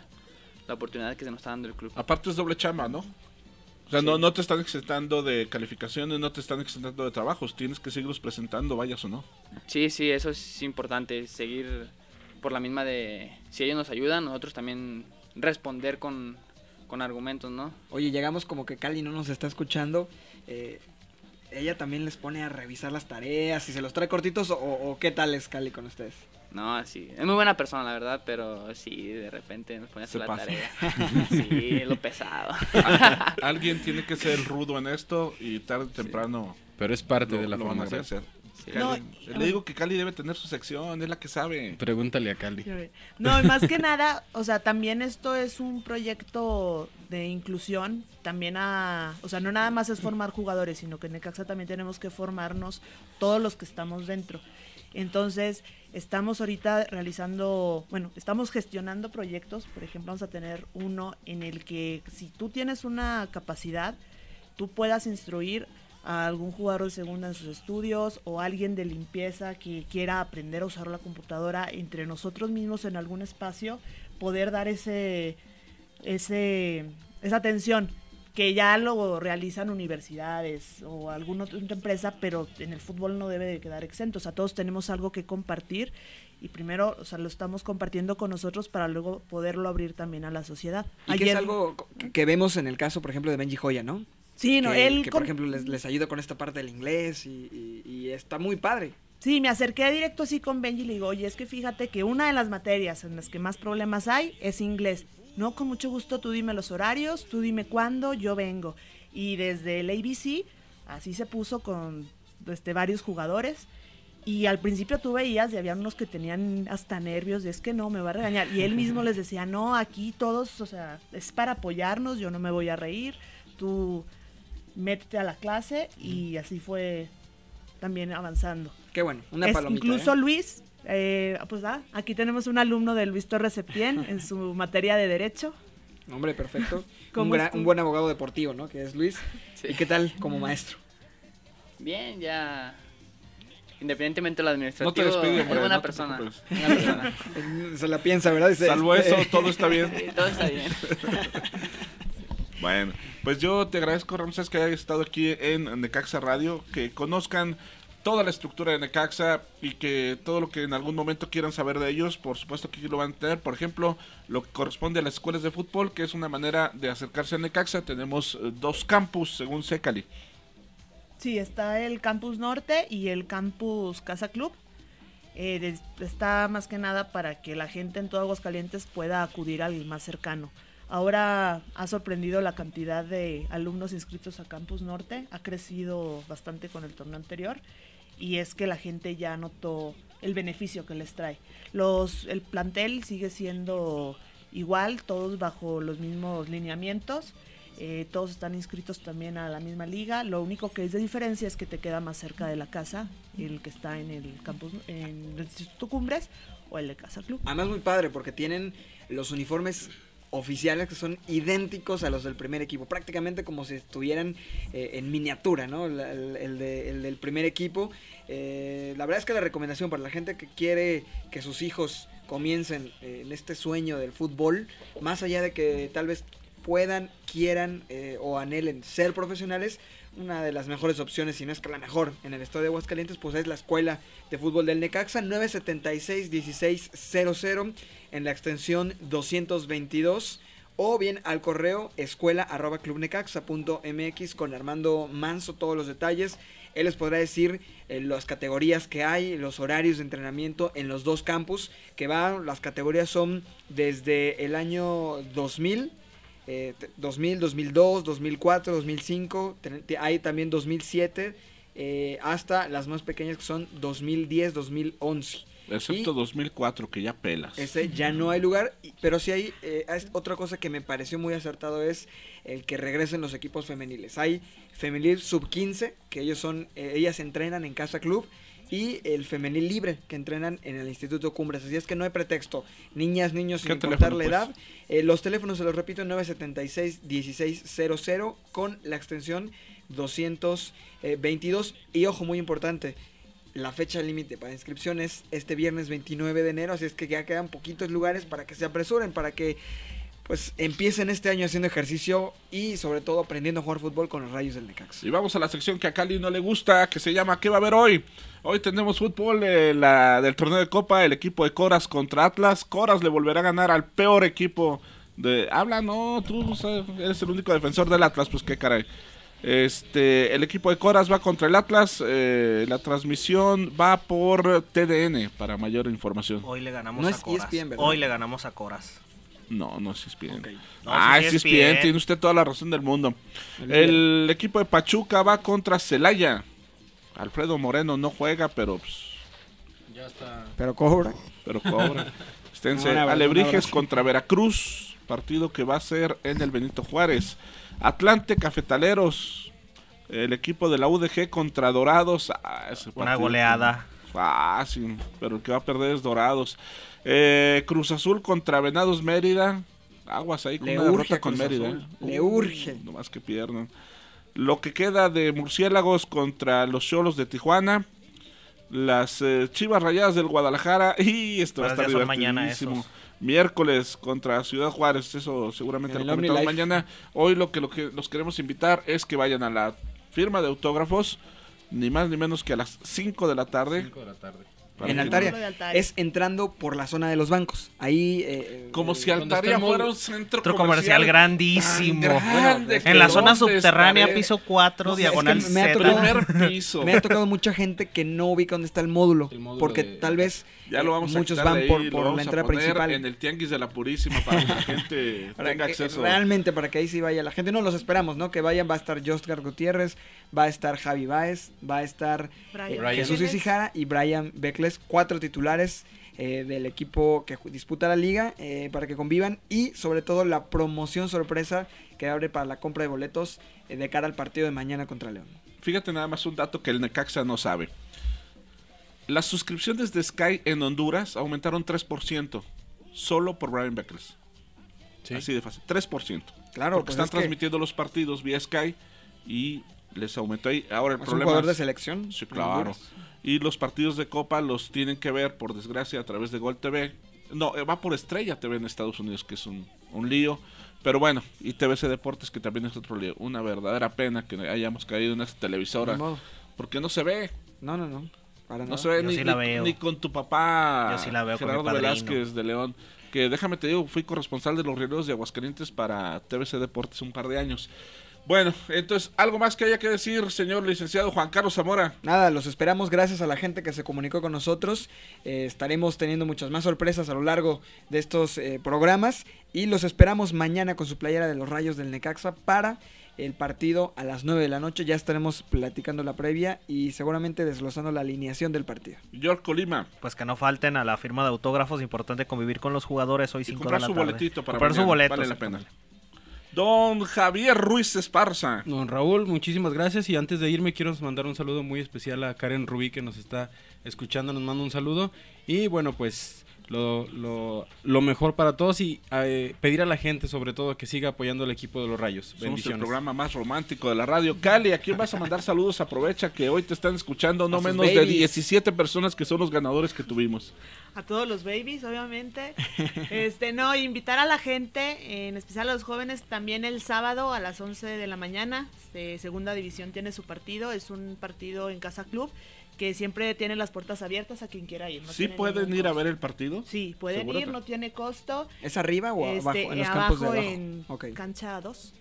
la oportunidad que se nos está dando el club. Aparte es doble chamba, ¿no? O sea, no, no te están exentando de calificaciones, no te están exentando de trabajos. Tienes que seguirlos presentando, vayas o no. Sí, sí, eso es importante, seguir por la misma de, si ellos nos ayudan, nosotros también responder con, con argumentos, ¿no? Oye, llegamos como que Cali no nos está escuchando. eh, ella también les pone a revisar las tareas, si se los trae cortitos o, o qué tal es Cali con ustedes. No, sí, es muy buena persona, la verdad, pero sí, de repente nos pone a hacer la pasa. tarea. Sí, lo pesado. Alguien tiene que ser rudo en esto y tarde o temprano. Pero es parte lo- de la lo van a formación. hacer. Sí. Cali- No, le digo que Cali debe tener su sección, es la que sabe. Pregúntale a Cali. No, y más que nada, o sea, también esto es un proyecto de inclusión, también a, o sea, no nada más es formar jugadores, sino que en Necaxa también tenemos que formarnos todos los que estamos dentro. Entonces, estamos ahorita realizando, bueno, estamos gestionando proyectos, por ejemplo, vamos a tener uno en el que si tú tienes una capacidad, tú puedas instruir a algún jugador de segunda en sus estudios o alguien de limpieza que quiera aprender a usar la computadora entre nosotros mismos en algún espacio, poder dar ese, ese, esa atención que ya lo realizan universidades o alguna otra empresa, pero en el fútbol no debe de quedar exento. O sea, todos tenemos algo que compartir y primero, o sea, lo estamos compartiendo con nosotros para luego poderlo abrir también a la sociedad. Y que es algo que, vemos en el caso, por ejemplo, de Benji Joya, ¿no? Sí, no, que, él que, con- por ejemplo, les, les ayuda con esta parte del inglés y, y- y está muy padre. Sí, me acerqué directo así con Benji y le digo, oye, es que fíjate que una de las materias en las que más problemas hay es inglés. No, con mucho gusto tú dime los horarios, tú dime cuándo, yo vengo. Y desde el ABC, así se puso con este, varios jugadores. Y al principio tú veías y había unos que tenían hasta nervios, de es que no, me va a regañar. Y él mismo les decía, no, aquí todos, o sea, es para apoyarnos, yo no me voy a reír, tú métete a la clase y así fue también avanzando. Qué bueno, una Es- palomita. Incluso ¿eh? Luis, eh, pues ah, aquí tenemos un alumno de Luis Torres Septién en su materia de Derecho. Hombre, perfecto. un, un buen abogado deportivo, ¿no? Que es Luis. ¿Y qué tal como maestro? Bien, ya. Independientemente de lo administrativo, No te despide, es buena no persona. preocupes. buena persona. Se la piensa, ¿verdad? Dice, Salvo este- eso, todo está bien. Sí, todo está bien. Bueno, pues yo te agradezco, Ramses, que hayas estado aquí en Necaxa Radio, que conozcan toda la estructura de Necaxa y que todo lo que en algún momento quieran saber de ellos, por supuesto que lo van a tener. Por ejemplo, lo que corresponde a las escuelas de fútbol, que es una manera de acercarse a Necaxa. Tenemos eh, dos campus, según Secali. Sí, está el campus norte y el campus Casa Club. Eh, está más que nada para que la gente en todo Aguascalientes pueda acudir al más cercano. Ahora ha sorprendido la cantidad de alumnos inscritos a Campus Norte, ha crecido bastante con el torneo anterior y es que la gente ya notó el beneficio que les trae. Los, el plantel sigue siendo igual, todos bajo los mismos lineamientos. Eh, todos están inscritos también a la misma liga. Lo único que es de diferencia es que te queda más cerca de la casa, el que está en el campus, en el Instituto Cumbres o el de Casa Club. Además muy padre porque tienen los uniformes oficiales que son idénticos a los del primer equipo, prácticamente como si estuvieran eh, en miniatura, ¿no? El del primer equipo. Eh, la verdad es que la recomendación para la gente que quiere que sus hijos comiencen eh, en este sueño del fútbol, más allá de que tal vez puedan, quieran eh, o anhelen ser profesionales, una de las mejores opciones, si no es que la mejor en el estado de Aguascalientes, pues es la Escuela de Fútbol del Necaxa 976-1600 en la extensión 222 o bien al correo escuela arroba clubnecaxa.mx con Armando Manso todos los detalles. Él les podrá decir eh, las categorías que hay, los horarios de entrenamiento en los dos campus que van, las categorías son desde el año 2000 eh, t- 2000, 2002, 2004, 2005, ten- te- hay también 2007, eh, hasta las más pequeñas que son 2010, 2011. Excepto 2004, que ya pelas. Ese ya no hay lugar, y- pero sí hay eh, es otra cosa que me pareció muy acertado es el que regresen los equipos femeniles. Hay femenil sub 15, que ellos son, eh, ellas entrenan en Casa Club, y el femenil libre, que entrenan en el Instituto Cumbres. Así es que no hay pretexto. Niñas, niños, sin ¿Qué importar la pues? edad. Eh, los teléfonos se los repito, 976-1600 con la extensión 222. Y ojo, muy importante, la fecha límite para inscripción es este viernes 29 de enero, así es que ya quedan poquitos lugares para que se apresuren, para que pues empiecen este año haciendo ejercicio y sobre todo aprendiendo a jugar fútbol con los rayos del Necaxa. Y vamos a la sección que a Cali no le gusta, que se llama ¿Qué va a haber hoy? Hoy tenemos fútbol eh, la, del torneo de Copa, el equipo de Coras contra Atlas. Coras le volverá a ganar al peor equipo de... Habla, no, tú sea, eres el único defensor del Atlas, pues qué caray. Este, el equipo de Coras va contra el Atlas. eh, la transmisión va por TDN para mayor información. Hoy le ganamos No a es Coras. ESPN, ¿verdad? Hoy le ganamos a Coras. No, no es ESPN. No, ah, sí es es ESPN, ESPN. tiene usted toda la razón del mundo. El El equipo de Pachuca va contra Celaya. Alfredo Moreno no juega, pero pues, Ya está. Pero cobra. pero cobra. Esténse, un Alebrijes contra Veracruz, partido que va a ser en el Benito Juárez. Atlante Cafetaleros, el equipo de la UDG contra Dorados. Ah, ese Una goleada. Fácil, pero el que va a perder es Dorados. Eh, Cruz Azul contra Venados Mérida. Aguas ahí con Le una urge derrota con Mérida. Azul, eh. le urge. No más que pierdan. Lo que queda de Murciélagos contra los Cholos de Tijuana. Las eh, Chivas Rayadas del Guadalajara. Y esto va a estar mañana esos. Miércoles contra Ciudad Juárez. Eso seguramente En lo comentamos mañana. Hoy lo que, lo que los queremos invitar es que vayan a la firma de autógrafos. Ni más ni menos que a las 5 de la tarde. Cinco de la tarde. En Altaria. no- Es entrando por la zona de los bancos. Ahí. eh, Como eh, si Altaria fuera un centro, Centro comercial grandísimo. grande en la zona ¿dónde subterránea, estaré? piso 4, No sé, diagonal es que me ha tocado- Primer piso. Me ha tocado mucha gente que no ubica dónde está el módulo. porque tal vez Ya lo vamos a muchos van ahí, por, lo por vamos la a entrada poner principal. En el tianguis de la Purísima para que la gente Para tenga que- acceso. Realmente, para que ahí sí vaya la gente. No, los esperamos, ¿no? Que vayan, va a estar Jostgar Gutiérrez, va a estar Javi Baez, va a estar Brian eh, Brian. Jesús. Isijara y Brian Beckles, cuatro titulares eh, del equipo que disputa la liga eh, para que convivan y sobre todo la promoción sorpresa que abre para la compra de boletos eh, de cara al partido de mañana contra León. Fíjate nada más un dato que el Necaxa no sabe. Las suscripciones de Sky en Honduras aumentaron 3% solo por Brian Beckles. Así de fácil, 3%. Claro, porque pues están es que- transmitiendo los partidos vía Sky y les aumentó ahí. Ahora el Es un problema jugador de selección Sí, claro. Honduras. Y los partidos de Copa los tienen que ver, por desgracia, a través de Gol TV. No, eh, va por Estrella TV en Estados Unidos, que es un, un lío. Pero bueno, y TVC Deportes, que también es otro lío. Una verdadera pena que hayamos caído en esta televisora. Porque no se ve. No, no, no. Para No nada. se ve Yo ni, sí la ni- veo. ni con tu papá, Yo sí Gerardo. Velázquez de León. Que déjame te digo, fui corresponsal de los Rieros de Aguascalientes para TVC Deportes un par de años. Bueno, entonces, ¿algo más que haya que decir, señor licenciado Juan Carlos Zamora? Nada, los esperamos gracias a la gente que se comunicó con nosotros. Eh, estaremos teniendo muchas más sorpresas a lo largo de estos eh, programas y los esperamos mañana con su playera de los Rayos del Necaxa para el partido a las 9 de la noche. Ya estaremos platicando la previa y seguramente desglosando la alineación del partido. York Colima. Pues que no falten a la firma de autógrafos. Importante convivir con los jugadores hoy 5 de comprar la su tarde. boletito para comprar su boleto. vale la pena. Don Javier Ruiz Esparza. Don Raúl, muchísimas gracias. Y antes de irme quiero mandar un saludo muy especial a Karen Rubí que nos está escuchando, nos manda un saludo. Y bueno pues lo, lo, lo mejor para todos y eh, pedir a la gente sobre todo que siga apoyando al equipo de los Rayos. Somos el Bendiciones. programa más romántico de la radio. Cali, ¿a quién vas a mandar saludos? Aprovecha que hoy te están escuchando no menos de babies. 17 personas que son los ganadores que tuvimos. a todos los babies, obviamente. Este, no, invitar a la gente, en especial a los jóvenes, también el sábado a las 11 de la mañana. Este, Segunda División tiene su partido, es un partido en Casa Club que siempre tiene las puertas abiertas a quien quiera ir. no ¿Sí pueden ir a ver el partido? Sí, pueden ¿Seguro ir, no tiene costo. ¿Es arriba o Este, abajo? En los abajo campos de abajo. en cancha 2.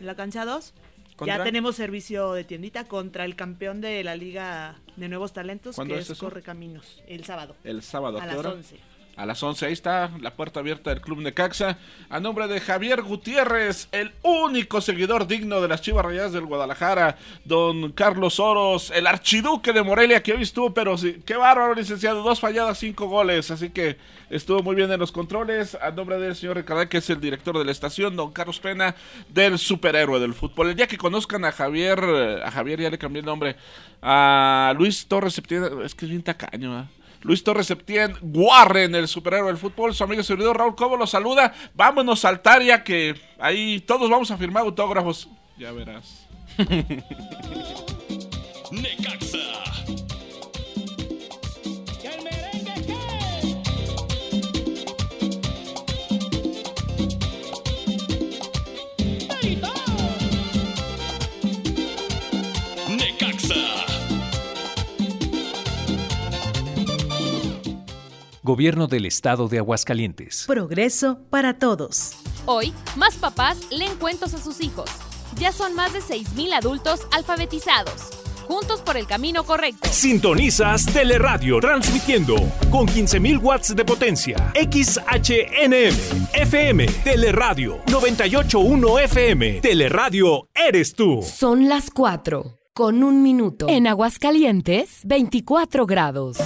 En la cancha 2. ¿Contra? Ya tenemos servicio de tiendita contra el campeón de la Liga de Nuevos Talentos, ¿Cuándo que es es? Correcaminos, el sábado. El sábado, ¿a, las hora? 11. A las 11, ahí está la puerta abierta del Club Necaxa. A nombre de Javier Gutiérrez, el único seguidor digno de las Chivas Rayadas del Guadalajara. Don Carlos Oros, el archiduque de Morelia, que hoy estuvo, pero sí, qué bárbaro, licenciado. Dos falladas, cinco goles. Así que estuvo muy bien en los controles. A nombre del señor Ricardo, que es el director de la estación. Don Carlos Pena, del superhéroe del fútbol. El día que conozcan a Javier, eh, a Javier ya le cambié el nombre. A Luis Torres es que es bien tacaño, ¿verdad? Luis Torres Septién, Warren, el superhéroe del fútbol, su amigo y servidor Raúl Cobo lo saluda. Vámonos al Taria, que ahí todos vamos a firmar autógrafos. Ya verás. Necaxa. Gobierno del Estado de Aguascalientes. Progreso para todos. Hoy, más papás leen cuentos a sus hijos. Ya son más de 6.000 adultos alfabetizados. Juntos por el camino correcto. Sintonizas Teleradio transmitiendo con 15.000 watts de potencia. XHNM, FM, Teleradio 981 FM. Teleradio eres tú. Son las 4 con un minuto. En Aguascalientes, 24 grados.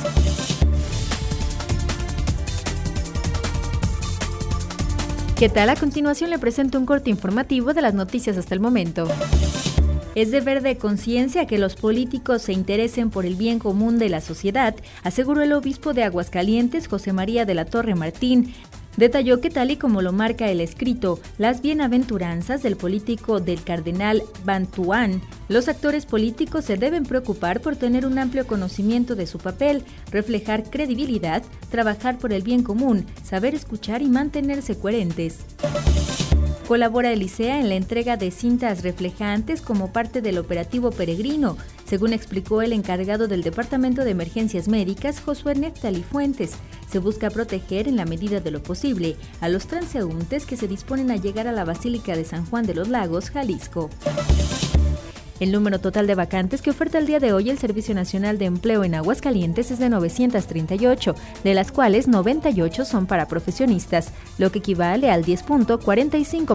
¿Qué tal? A continuación le presento un corte informativo de las noticias hasta el momento. Es deber de conciencia que los políticos se interesen por el bien común de la sociedad, aseguró el obispo de Aguascalientes, José María de la Torre Martín. Detalló que tal y como lo marca el escrito, las bienaventuranzas del político del cardenal Bantuán, los actores políticos se deben preocupar por tener un amplio conocimiento de su papel, reflejar credibilidad, trabajar por el bien común, saber escuchar y mantenerse coherentes. Colabora Elisea en la entrega de cintas reflejantes como parte del operativo peregrino. Según explicó el encargado del Departamento de Emergencias Médicas, Josué Neftali Fuentes. Se busca proteger en la medida de lo posible a los transeúntes que se disponen a llegar a la Basílica de San Juan de los Lagos, Jalisco. El número total de vacantes que oferta el día de hoy el Servicio Nacional de Empleo en Aguascalientes es de 938, de las cuales 98 son para profesionistas, lo que equivale al 10.45